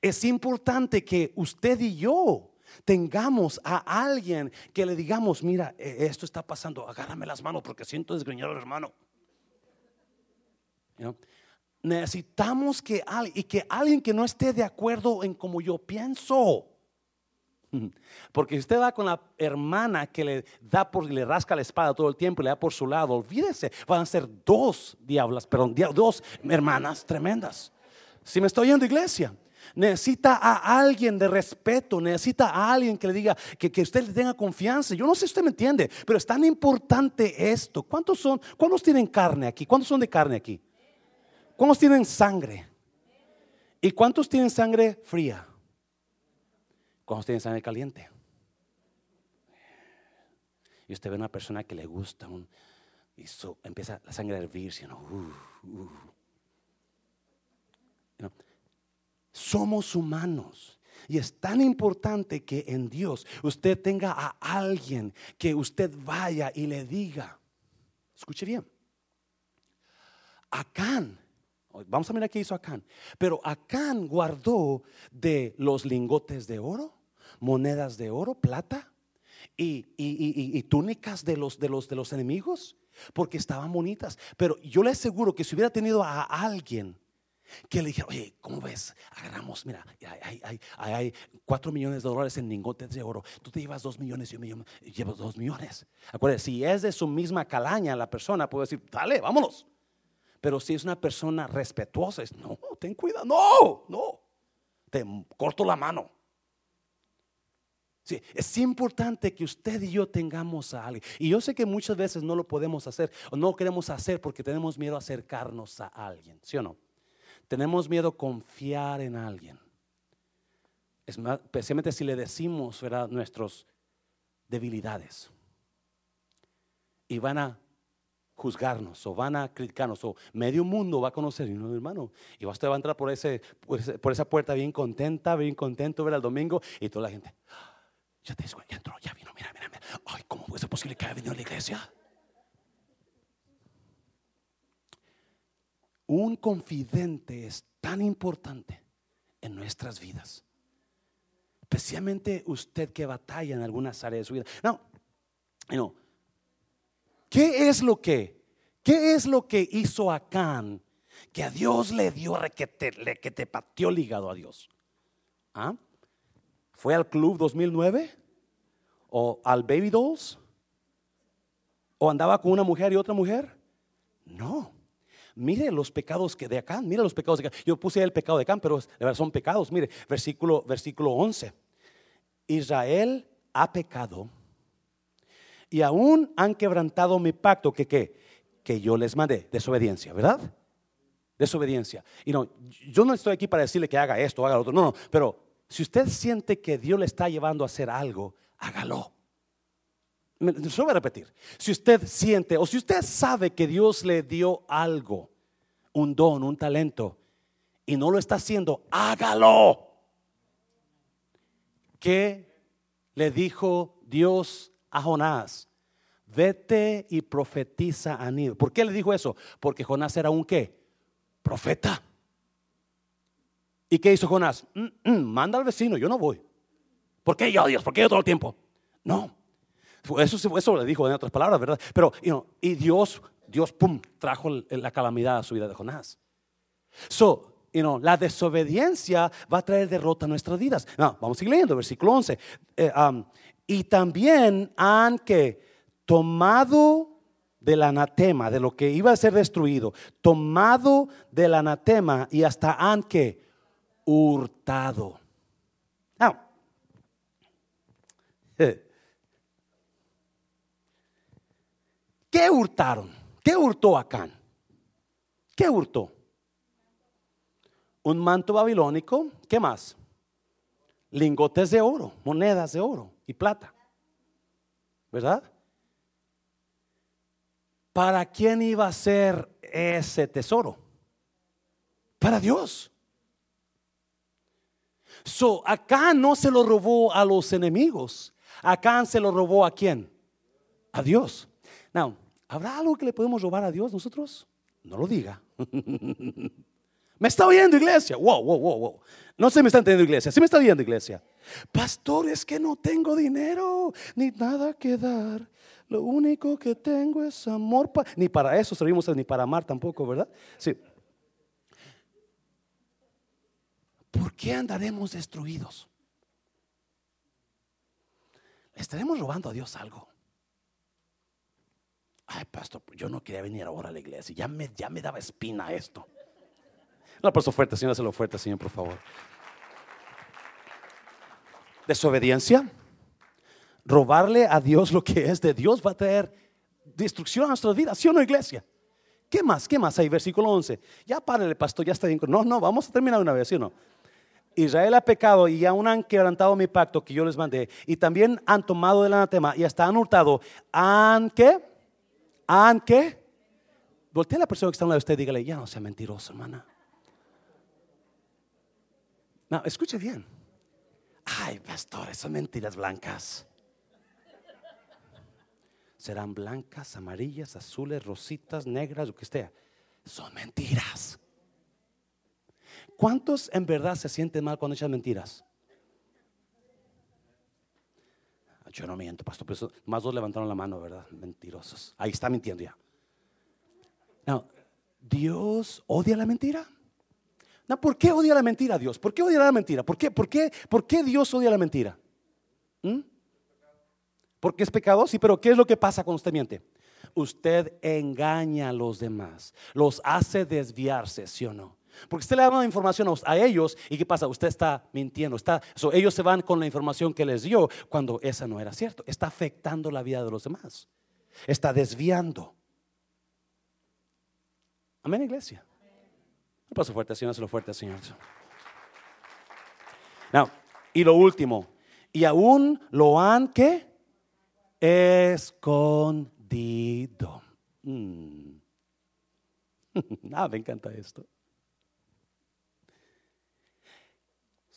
Es importante que usted y yo tengamos a alguien que le digamos, mira, eh, esto está pasando, agárrame las manos porque siento desgreñar al hermano. Necesitamos que alguien, y que alguien que no esté de acuerdo en como yo pienso. Porque si usted va con la hermana que le da por, le rasca la espada todo el tiempo y le da por su lado, olvídese, van a ser dos diablas, perdón, dos hermanas tremendas. Si me estoy yendo iglesia, necesita a alguien de respeto, necesita a alguien que le diga que, que usted le tenga confianza. Yo no sé si usted me entiende, pero es tan importante esto. ¿Cuántos son? ¿Cuántos tienen carne aquí? ¿Cuántos son de carne aquí? ¿Cuántos tienen sangre? ¿Y cuántos tienen sangre fría? ¿Cuántos tienen sangre caliente? Y usted ve una persona que le gusta y so- empieza la sangre a hervirse. ¿no? Uh, uh. Know, Somos humanos. Y es tan importante que en Dios usted tenga a alguien que usted vaya y le diga. Escuche bien. Acán, vamos a mirar qué hizo Acán. Pero Acán guardó de los lingotes de oro, monedas de oro, plata y, y- y- túnicas de los, de, los, de los enemigos, porque estaban bonitas. Pero yo le aseguro que si hubiera tenido a alguien que le dijera, oye, ¿cómo ves? Agarramos, mira, hay, hay, hay, hay- hay cuatro millones de dólares en lingotes de oro. Tú te llevas dos millones, yo me llevo, llevo dos millones. Acuérdate, si es de su misma calaña la persona, puede decir, dale, vámonos. Pero si es una persona respetuosa, es, no, ten cuidado, no, no, te corto la mano. Sí, es importante que usted y yo tengamos a alguien. Y yo sé que muchas veces no lo podemos hacer o no queremos hacer porque tenemos miedo a acercarnos a alguien, ¿sí o no? Tenemos miedo a confiar en alguien. Es más, especialmente si le decimos ¿verdad? nuestras debilidades. Y van a juzgarnos o van a criticarnos o medio mundo va a conocer y no hermano y usted va a entrar por ese, por, esa puerta bien contenta bien contento ver el domingo y toda la gente ya te ya entró ya vino mira mira mira ay cómo puede ser posible que haya venido a la iglesia un confidente es tan importante en nuestras vidas especialmente usted que batalla en algunas áreas de su vida no no ¿Qué es lo que? ¿Qué es lo que hizo Acán que a Dios le dio requete, le, que te pateó ligado a Dios? ¿Ah? ¿Fue al club 2009? ¿O al Baby Dolls? ¿O andaba con una mujer y otra mujer? No. Mire los pecados que de Acán, mire los pecados de Acán. Yo puse el pecado de Acán, pero de verdad son pecados. Mire, versículo, versículo 11. Israel ha pecado y aún han quebrantado mi pacto que, que, que yo les mandé. Desobediencia, ¿verdad? Desobediencia. Y no, yo no estoy aquí para decirle que haga esto, haga lo otro. No, no, pero si usted siente que Dios le está llevando a hacer algo, hágalo. Me- Yo voy a repetir. Si usted siente o si usted sabe que Dios le dio algo, un don, un talento, y no lo está haciendo, hágalo. ¿Qué le dijo Dios a Jonás? Vete y profetiza a Nínive. ¿Por qué le dijo eso? Porque Jonás era un qué? Profeta. ¿Y qué hizo Jonás? Mm, mm, manda al vecino, yo no voy. ¿Por qué yo, Dios? ¿Por qué yo todo el tiempo? No. Eso, eso le dijo en otras palabras, ¿verdad? Pero, you know, y Dios, Dios, pum, trajo la calamidad a su vida de Jonás. So, you know, la desobediencia va a traer derrota a nuestras vidas. No, vamos a seguir leyendo, versículo 11. Eh, um, y también han que tomado del anatema, de lo que iba a ser destruido, tomado del anatema y hasta han que hurtado. Now, ¿Qué hurtaron? ¿Qué hurtó Acán? ¿Qué hurtó? Un manto babilónico. ¿Qué más? Lingotes de oro, monedas de oro y plata. ¿Verdad? ¿Para quién iba a ser ese tesoro? Para Dios. So, Acán no se lo robó a los enemigos. Acán se lo robó a quién? A Dios. Now, ¿Habrá algo que le podemos robar a Dios nosotros? No lo diga. ¿Me está oyendo iglesia? Wow, wow, wow, wow. No se me está entendiendo iglesia. ¿Sí me está oyendo iglesia? Pastor, es que no tengo dinero ni nada que dar. Lo único que tengo es amor. ni para eso servimos, ni para amar tampoco, ¿verdad? Sí. ¿Por qué andaremos destruidos? ¿Estaremos robando a Dios algo? Ay, pastor, pues yo no quería venir ahora a la iglesia. Ya me, ya me daba espina esto. Por su fuerte, Señor, hazlo fuerte, Señor, por favor. Desobediencia. Robarle a Dios lo que es de Dios va a traer destrucción a nuestras vidas, ¿sí o no, iglesia? ¿Qué más? ¿Qué más hay? Versículo 11. Ya párale, pastor, ya está bien. No, no, vamos a terminar una vez, ¿sí o no? Israel ha pecado y aún han quebrantado mi pacto que yo les mandé. Y también han tomado del anatema y hasta han hurtado. ¿Han qué? ¿Han qué? Voltea a la persona que está a un lado de usted y dígale, ya no sea mentiroso, hermana. No, escuche bien. Ay, pastor, son mentiras blancas. Serán blancas, amarillas, azules, rositas, negras, lo que sea. Son mentiras. ¿Cuántos en verdad se sienten mal cuando echan mentiras? Yo no miento, pastor. más dos levantaron la mano, ¿verdad? Mentirosos. Ahí está mintiendo ya. No, ¿Dios odia la mentira? No, ¿por qué odia la mentira Dios? ¿Por qué odia la mentira? ¿Por qué, por qué, por qué Dios odia la mentira? ¿Mm? Porque es pecado, sí, pero ¿qué es lo que pasa cuando usted miente? Usted engaña a los demás, los hace desviarse, ¿sí o no? Porque usted le da una información a ellos y ¿qué pasa? Usted está mintiendo. Está, ellos se van con la información que les dio cuando esa no era cierto. Está afectando la vida de los demás. Está desviando. Amén, iglesia. Un paso fuerte, Señor, lo fuerte, Señor. y lo último, y aún lo han que escondido. Mm. ah, me encanta esto.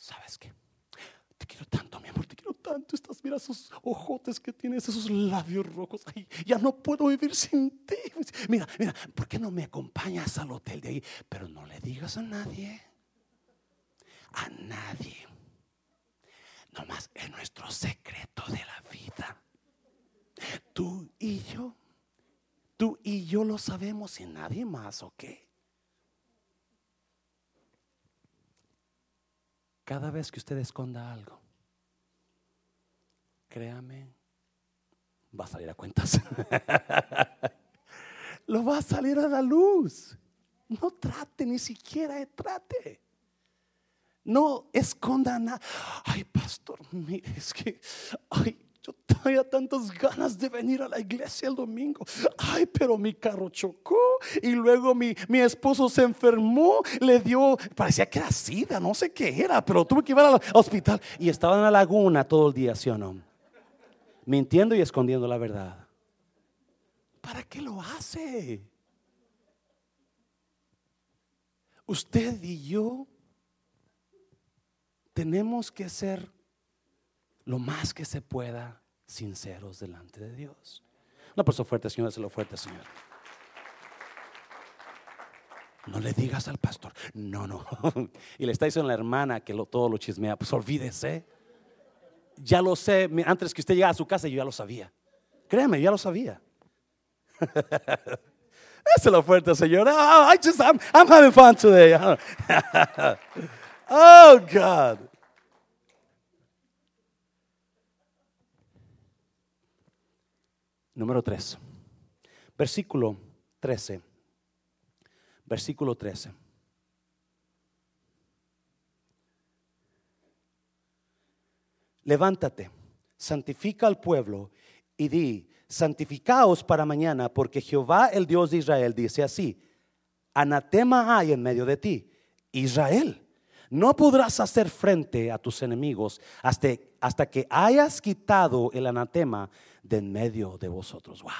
¿Sabes qué? Te quiero tanto, mi amor, te quiero tanto. Estás, mira esos ojotes que tienes, esos labios rojos. Ay, ya no puedo vivir sin ti. Mira, mira, ¿por qué no me acompañas al hotel de ahí? Pero no le digas a nadie. A nadie. Nomás es nuestro secreto de la vida. Tú y yo. Tú y yo lo sabemos y nadie más, ¿ok? Cada vez que usted esconda algo, créame, va a salir a cuentas. Lo va a salir a la luz. No trate, ni siquiera trate. No esconda nada. Ay, pastor, mire, es que, ay, yo tenía tantas ganas de venir a la iglesia el domingo. Ay, pero mi carro chocó y luego mi, mi esposo se enfermó, le dio, parecía que era sida, no sé qué era, pero tuve que ir al hospital y estaba en la laguna todo el día, ¿sí o no? Mintiendo y escondiendo la verdad. ¿Para qué lo hace? Usted y yo tenemos que ser lo más que se pueda sinceros delante de Dios. No, por eso fuerte, Señor, lo fuerte, Señor. No le digas al pastor, no, no. y le está diciendo a la hermana que lo, todo lo chismea, pues olvídese. Ya lo sé, antes que usted llegara a su casa yo ya lo sabía. Créame, ya lo sabía. Eso es lo fuerte, Señor. Oh, I just, I'm having fun today. oh, God. Número 3. Versículo 13. Versículo 13. Levántate, santifica al pueblo y di, santificaos para mañana, porque Jehová el Dios de Israel dice así, anatema hay en medio de ti, Israel. No podrás hacer frente a tus enemigos hasta, hasta que hayas quitado el anatema de en medio de vosotros. Wow.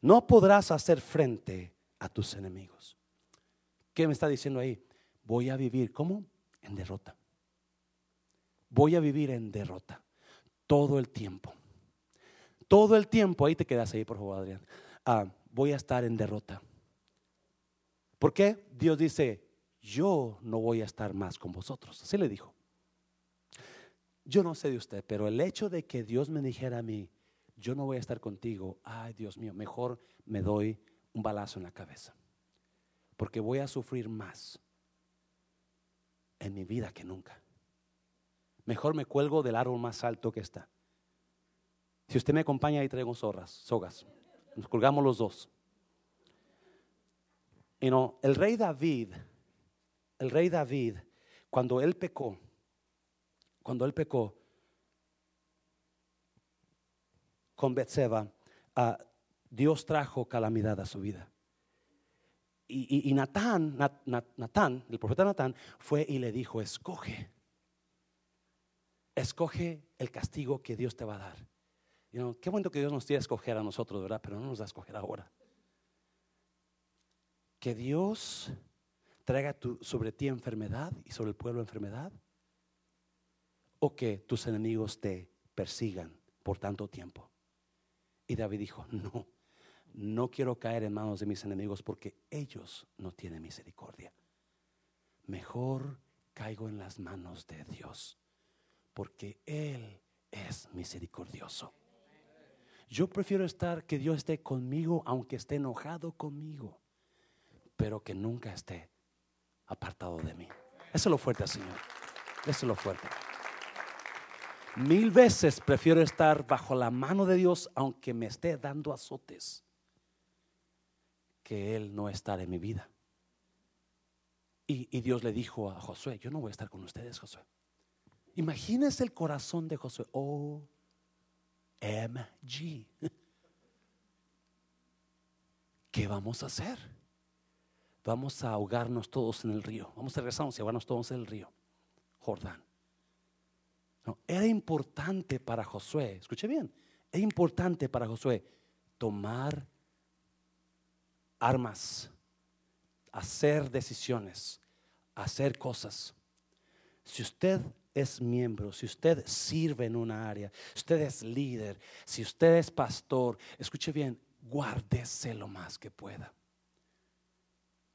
No podrás hacer frente a tus enemigos. ¿Qué me está diciendo ahí? Voy a vivir, ¿cómo? En derrota. Voy a vivir en derrota todo el tiempo todo el tiempo, ahí te quedas ahí, por favor, Adrián, ah, voy a estar en derrota. ¿Por qué? Dios dice, yo no voy a estar más con vosotros. Así le dijo. Yo no sé de usted, pero el hecho de que Dios me dijera a mí, yo no voy a estar contigo, ay Dios mío, mejor me doy un balazo en la cabeza, porque voy a sufrir más en mi vida que nunca. Mejor me cuelgo del árbol más alto que está. Si usted me acompaña, ahí traigo zorras, sogas. Nos colgamos los dos. Y no, el rey David, el rey David, cuando él pecó, cuando él pecó con Betseba, uh, Dios trajo calamidad a su vida. Y, y, Natán, Natán, el profeta Natán, fue y le dijo, escoge, escoge el castigo que Dios te va a dar. qué bueno que Dios nos tiene a escoger a nosotros, ¿verdad? Pero no nos da a escoger ahora. Que Dios traiga sobre ti enfermedad y sobre el pueblo enfermedad. O que tus enemigos te persigan por tanto tiempo. Y David dijo, no, no quiero caer en manos de mis enemigos porque ellos no tienen misericordia. Mejor caigo en las manos de Dios porque Él es misericordioso. Yo prefiero estar, que Dios esté conmigo, aunque esté enojado conmigo, pero que nunca esté apartado de mí. Eso es lo fuerte, Señor. Eso es lo fuerte. Mil veces prefiero estar bajo la mano de Dios, aunque me esté dando azotes que Él no estar en mi vida. Y, Dios le dijo a Josué, yo no voy a estar con ustedes, Josué. Imagínese el corazón de Josué. Oh, MG. ¿Qué vamos a hacer? Vamos a ahogarnos todos en el río. Vamos a regresarnos y ahogarnos todos en el río. Jordán. No, era importante para Josué, escuche bien, es importante para Josué tomar armas, hacer decisiones, hacer cosas. Si usted es miembro, si usted sirve en una área, si usted es líder, si usted es pastor, escuche bien, guárdese lo más que pueda.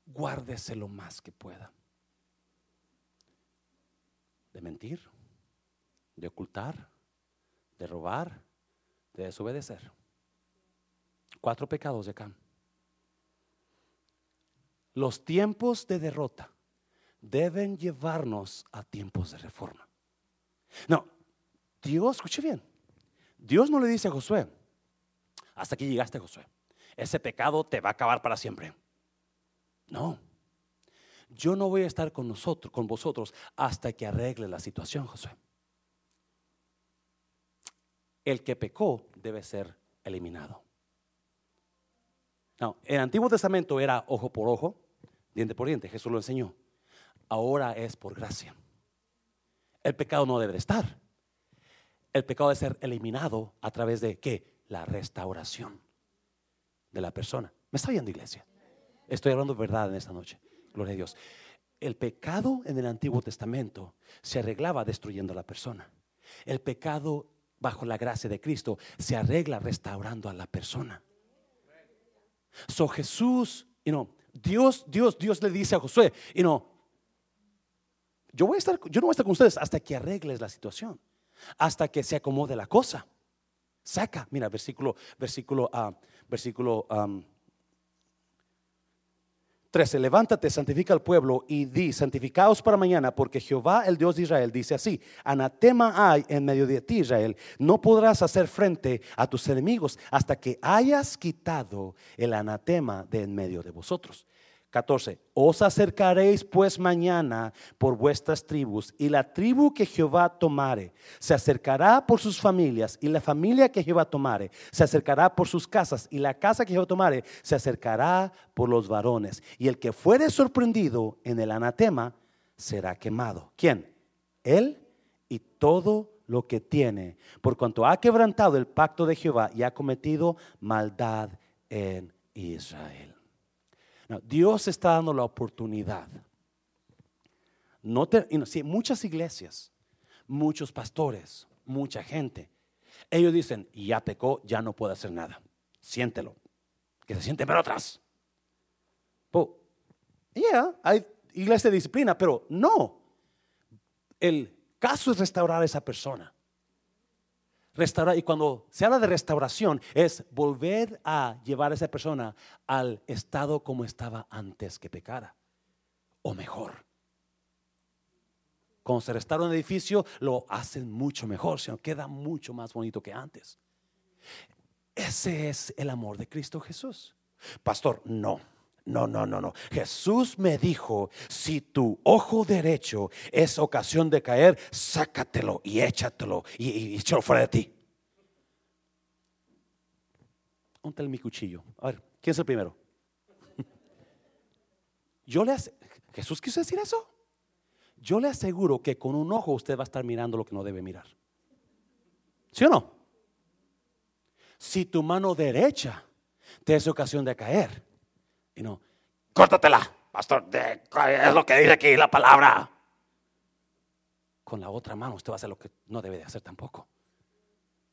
Guárdese lo más que pueda. De mentir, de ocultar, de robar, de desobedecer. Cuatro pecados de acá. Los tiempos de derrota deben llevarnos a tiempos de reforma. No, Dios, escuche bien, Dios no le dice a Josué, hasta aquí llegaste Josué, ese pecado te va a acabar para siempre. No, yo no voy a estar con nosotros, con vosotros, hasta que arregle la situación, Josué. El que pecó debe ser eliminado. No, el Antiguo Testamento era ojo por ojo, diente por diente, Jesús lo enseñó. Ahora es por gracia. El pecado no debe de estar. El pecado debe ser eliminado a través de qué? La restauración de la persona. ¿Me está viendo, iglesia? Estoy hablando verdad en esta noche. Gloria a Dios. El pecado en el Antiguo Testamento se arreglaba destruyendo a la persona. El pecado bajo la gracia de Cristo se arregla restaurando a la persona. So Jesús, you know, Dios, Dios, Dios le dice a Josué, you know, yo voy a estar, yo no voy a estar con ustedes hasta que arregles la situación, hasta que se acomode la cosa. Saca, mira, versículo, versículo, uh, versículo um, 13. Levántate, santifica al pueblo y di, santificaos para mañana, porque Jehová, el Dios de Israel, dice así: Anatema hay en medio de ti, Israel. No podrás hacer frente a tus enemigos hasta que hayas quitado el anatema de en medio de vosotros. 14. Os acercaréis pues mañana por vuestras tribus, y la tribu que Jehová tomare se acercará por sus familias, y la familia que Jehová tomare se acercará por sus casas, y la casa que Jehová tomare se acercará por los varones. Y el que fuere sorprendido en el anatema será quemado. ¿Quién? Él y todo lo que tiene, por cuanto ha quebrantado el pacto de Jehová y ha cometido maldad en Israel. Dios está dando la oportunidad. No muchas iglesias, muchos pastores, mucha gente Ellos dicen, ya pecó, ya no puede hacer nada. Siéntelo. Que se siente pero atrás. Yeah, hay iglesia de disciplina, pero no. El caso es restaurar a esa persona. Restaurar, y cuando se habla de restauración, es volver a llevar a esa persona al estado como estaba antes que pecara, o mejor. Cuando se restaura un edificio, lo hacen mucho mejor, sino queda mucho más bonito que antes. Ese es el amor de Cristo Jesús. Pastor, no. No, no, no, no. Jesús me dijo, si tu ojo derecho es ocasión de caer, sácatelo y échatelo y, y échalo fuera de ti. Ponte mi cuchillo. A ver, ¿quién es el primero? Yo le Jesús quiso decir eso. Yo le aseguro que con un ojo usted va a estar mirando lo que no debe mirar. ¿Sí o no? Si tu mano derecha te es ocasión de caer, y no, córtatela, pastor, es lo que dice aquí la palabra. Con la otra mano usted va a hacer lo que no debe de hacer tampoco.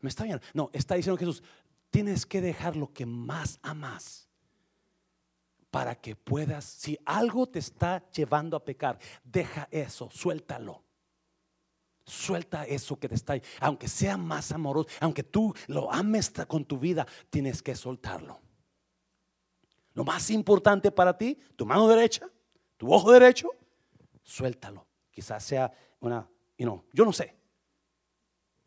¿Me está bien? No, está diciendo Jesús, tienes que dejar lo que más amas para que puedas, si algo te está llevando a pecar, deja eso, suéltalo. Suelta eso que te está, aunque sea más amoroso, aunque tú lo ames con tu vida, tienes que soltarlo. Lo más importante para ti, tu mano derecha, tu ojo derecho, suéltalo. Quizás sea una, you yo no sé,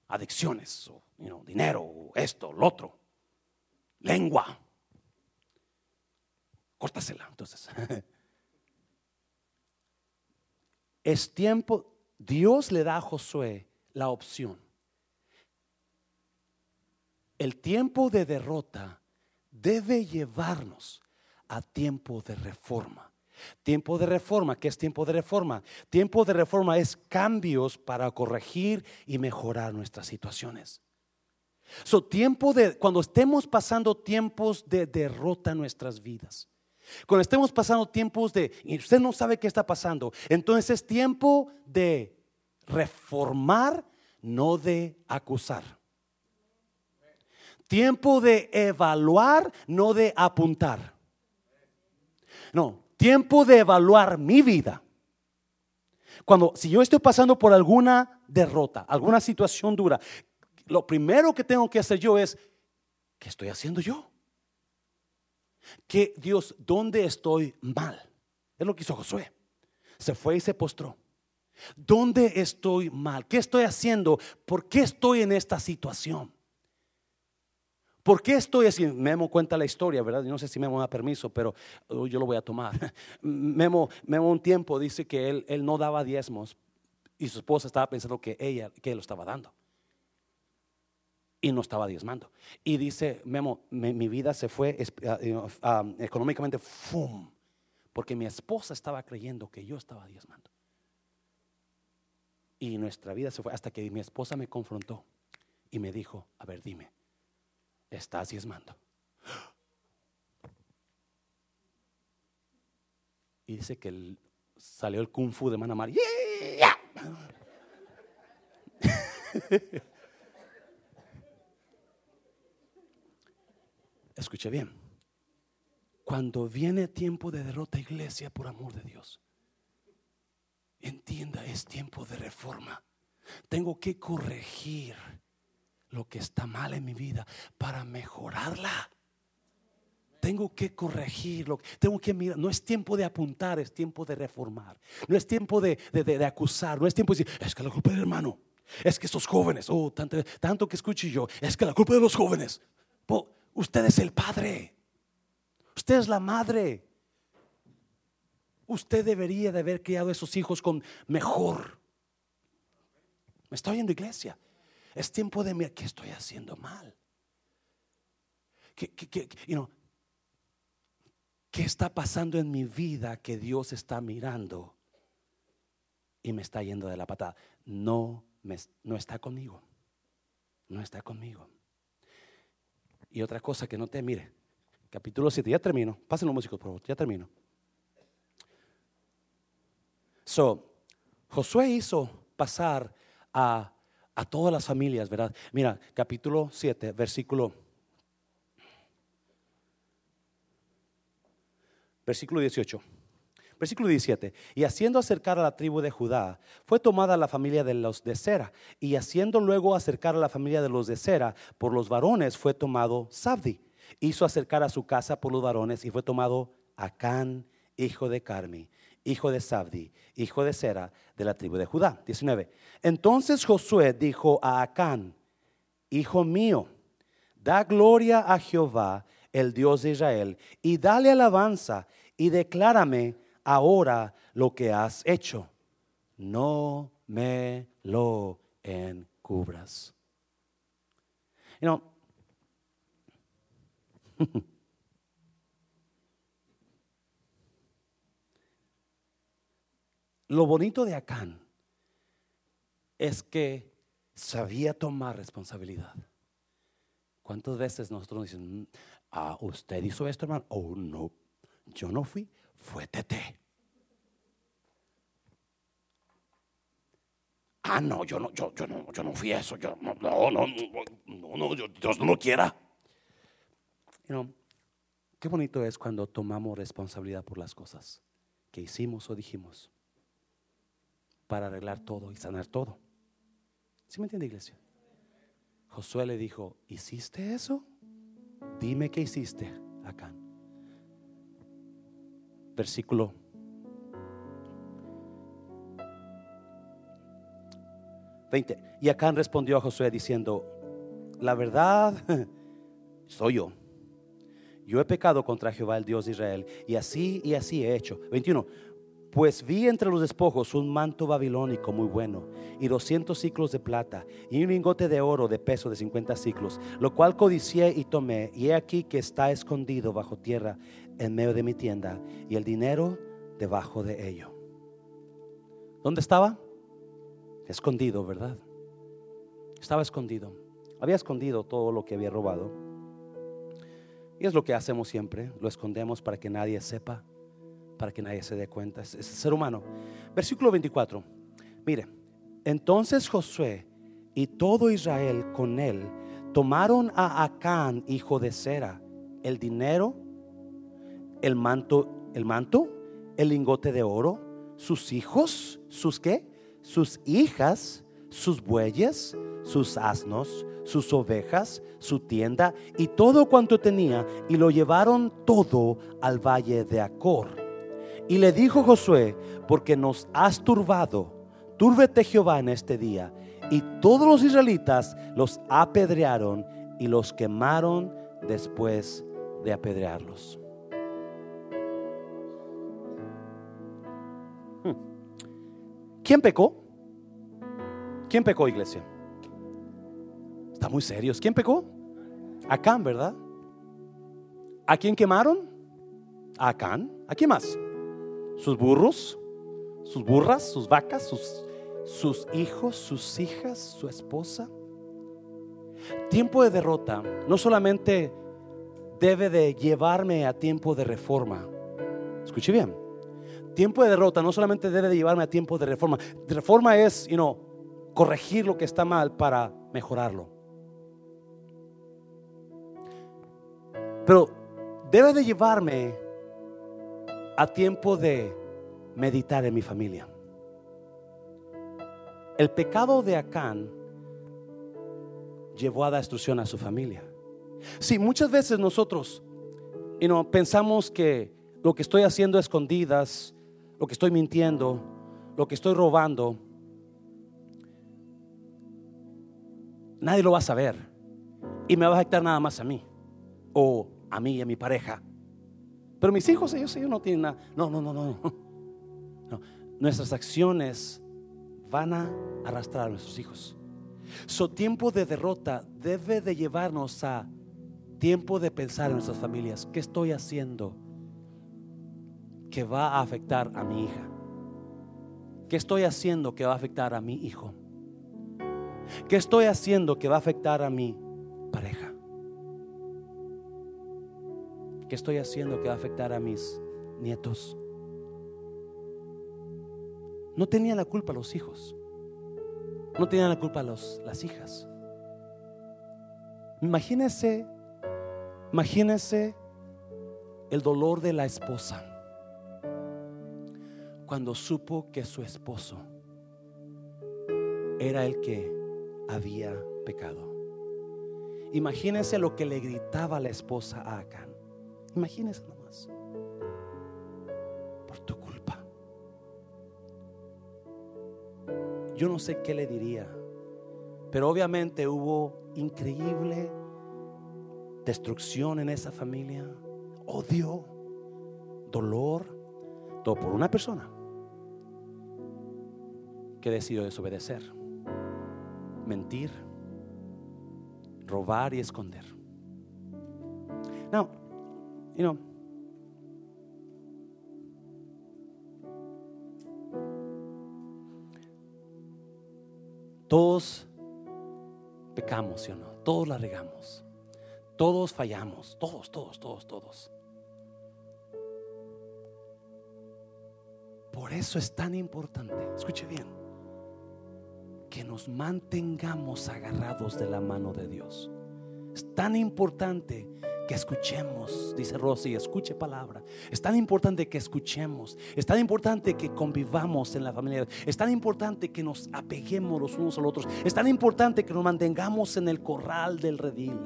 adicciones, o, dinero, esto, lo otro, lengua, córtasela. Entonces, es tiempo, Dios le da a Josué la opción. El tiempo de derrota debe llevarnos a tiempo de reforma. Tiempo de reforma, ¿qué es tiempo de reforma? Tiempo de reforma es cambios para corregir y mejorar nuestras situaciones. So, tiempo de cuando estemos pasando tiempos de derrota en nuestras vidas. Cuando estemos pasando tiempos de, y usted no sabe qué está pasando, entonces es tiempo de reformar, no de acusar. Tiempo de evaluar, no de apuntar. No, tiempo de evaluar mi vida. Cuando, si yo estoy pasando por alguna derrota, alguna situación dura, lo primero que tengo que hacer yo es, ¿qué estoy haciendo yo? que Dios, ¿dónde estoy mal? Es lo que hizo Josué. Se fue y se postró. ¿Dónde estoy mal? ¿Qué estoy haciendo? ¿Por qué estoy en esta situación? ¿Por qué estoy así? Memo cuenta la historia, ¿verdad? no sé si Memo da permiso, pero yo lo voy a tomar. Memo, Memo un tiempo dice que él, él no daba diezmos y su esposa estaba pensando que ella, que él lo estaba dando y no estaba diezmando. Y dice, Memo, mi, vida se fue ah, ah, económicamente, ¡fum! Porque mi esposa estaba creyendo que yo estaba diezmando. Y nuestra vida se fue hasta que mi esposa me confrontó y me dijo, a ver, dime, ¿estás diezmando? Y dice que salió el kung fu de Manamar. ¡Yeah! Escuche bien. Cuando viene tiempo de derrota, iglesia, por amor de Dios, entienda, es tiempo de reforma. Tengo que corregir lo que está mal en mi vida para mejorarla. Tengo que corregirlo, tengo que mirar. No es tiempo de apuntar, es tiempo de reformar. No es tiempo de, acusar, no es tiempo de decir, es que la culpa del hermano, es que estos jóvenes, oh, tanto, tanto que escuche yo, es que la culpa de los jóvenes. Usted es el padre. Usted es la madre. Usted debería de haber criado a esos hijos con mejor. Me estoy oyendo iglesia. Es tiempo de mirar qué estoy haciendo mal. ¿Qué, ¿Qué está pasando en mi vida que Dios está mirando y me está yendo de la patada? No, me, no está conmigo. No está conmigo. Y otra cosa que no te mire, capítulo 7, ya termino. Pasen los músicos, por favor, ya termino. So, Josué hizo pasar a, a todas las familias, ¿verdad? Mira, capítulo 7, versículo versículo 18. Versículo 17. Y haciendo acercar a la tribu de Judá, fue tomada la familia de los de Sera. Y haciendo luego acercar a la familia de los de Sera por los varones, fue tomado Sabdi. Hizo acercar a su casa por los varones y fue tomado Acán, hijo de Carmi, hijo de Sabdi, hijo de Sera, de la tribu de Judá. 19. Entonces Josué dijo a Acán, hijo mío, da gloria a Jehová, el Dios de Israel, y dale alabanza, y declárame ahora lo que has hecho. No me lo encubras. You lo bonito de Acán es que sabía tomar responsabilidad. ¿Cuántas veces nosotros dicen, ah, usted hizo esto, hermano? Oh, no, yo no fui, fue Tete. Ah, no, yo no, yo, no, yo no fui eso, no, no, no, no, Dios no lo quiera. qué bonito es cuando tomamos responsabilidad por las cosas que hicimos o dijimos para arreglar todo y sanar todo. ¿Sí me entiende, iglesia? Josué le dijo, ¿hiciste eso? Dime qué hiciste acá versículo 20. Y Acán respondió a Josué diciendo, la verdad soy yo. Yo he pecado contra Jehová, el Dios de Israel, y así y así he hecho. 21. Pues vi entre los despojos un manto babilónico muy bueno y doscientos ciclos de plata y un lingote de oro de peso de cincuenta ciclos, lo cual codicié y tomé, y he aquí que está escondido bajo tierra en medio de mi tienda y el dinero debajo de ello. ¿Dónde estaba? Escondido, ¿verdad? Estaba escondido. Había escondido todo lo que había robado. Y es lo que hacemos siempre, lo escondemos para que nadie sepa para que nadie se dé cuenta. Es, ser humano. Versículo 24. Mire, entonces Josué y todo Israel con él tomaron a Acán, hijo de Sera, el dinero, el manto, el manto, el lingote de oro, sus hijos, sus qué, sus hijas, sus bueyes, sus asnos, sus ovejas, su tienda y todo cuanto tenía, y lo llevaron todo al valle de Acor. Y le dijo Josué, porque nos has turbado, túrbete Jehová en este día. Y todos los israelitas los apedrearon y los quemaron después de apedrearlos. Hmm. ¿Quién pecó? ¿Quién pecó, iglesia? Está muy serios. ¿Quién pecó? Acán, ¿verdad? ¿A quién quemaron? A Acán. ¿A quién más? Sus burros, sus burras, sus vacas, sus, hijos, sus hijas, su esposa. Tiempo de derrota no solamente debe de llevarme a tiempo de reforma. Escuche bien. Tiempo de derrota no solamente debe de llevarme a tiempo de reforma. Reforma es, you know, corregir lo que está mal para mejorarlo. Pero debe de llevarme a tiempo de meditar en mi familia. El pecado de Acán llevó a destrucción a su familia. Sí, muchas veces nosotros pensamos que lo que estoy haciendo a escondidas, lo que estoy mintiendo, lo que estoy robando, nadie lo va a saber y me va a afectar nada más a mí o a mí y a mi pareja. Pero mis hijos, ellos, ellos no tienen nada. No, no, no, no. no. Nuestras acciones van a arrastrar a nuestros hijos. Su tiempo de derrota debe de llevarnos a tiempo de pensar en nuestras familias. ¿Qué estoy haciendo que va a afectar a mi hija? ¿Qué estoy haciendo que va a afectar a mi hijo? ¿Qué estoy haciendo que va a afectar a mi pareja? ¿Qué estoy haciendo que va a afectar a mis nietos? No tenían la culpa los hijos. No tenían la culpa los, las hijas. Imagínese, imagínese el dolor de la esposa cuando supo que su esposo era el que había pecado. Imagínese lo que le gritaba la esposa a Acán. Imagínese nomás. Por tu culpa. Yo no sé qué le diría, pero obviamente hubo increíble destrucción en esa familia, odio, dolor, todo por una persona que decidió desobedecer, mentir, robar y esconder. You know, todos pecamos, ¿sí o no? Todos la regamos. Todos fallamos, todos, todos, todos, todos. Por eso es tan importante, escuche bien, que nos mantengamos agarrados de la mano de Dios. Es tan importante que escuchemos, dice Rosy, escuche palabra. Es tan importante que escuchemos. Es tan importante que convivamos en la familia. Es tan importante que nos apeguemos los unos a los otros. Es tan importante que nos mantengamos en el corral del redil.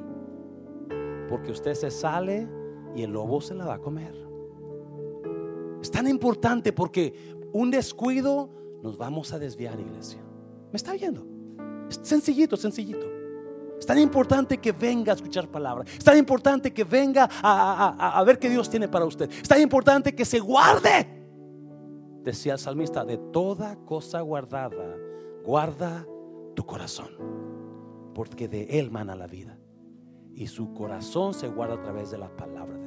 Porque usted se sale y el lobo se la va a comer. Es tan importante porque un descuido nos vamos a desviar, iglesia. ¿Me está oyendo? Es sencillito, sencillito. Es tan importante que venga a escuchar palabra. Es tan importante que venga a, ver qué Dios tiene para usted. Es tan importante que se guarde. Decía el salmista, de toda cosa guardada, guarda tu corazón. Porque de él mana la vida. Y su corazón se guarda a través de la palabra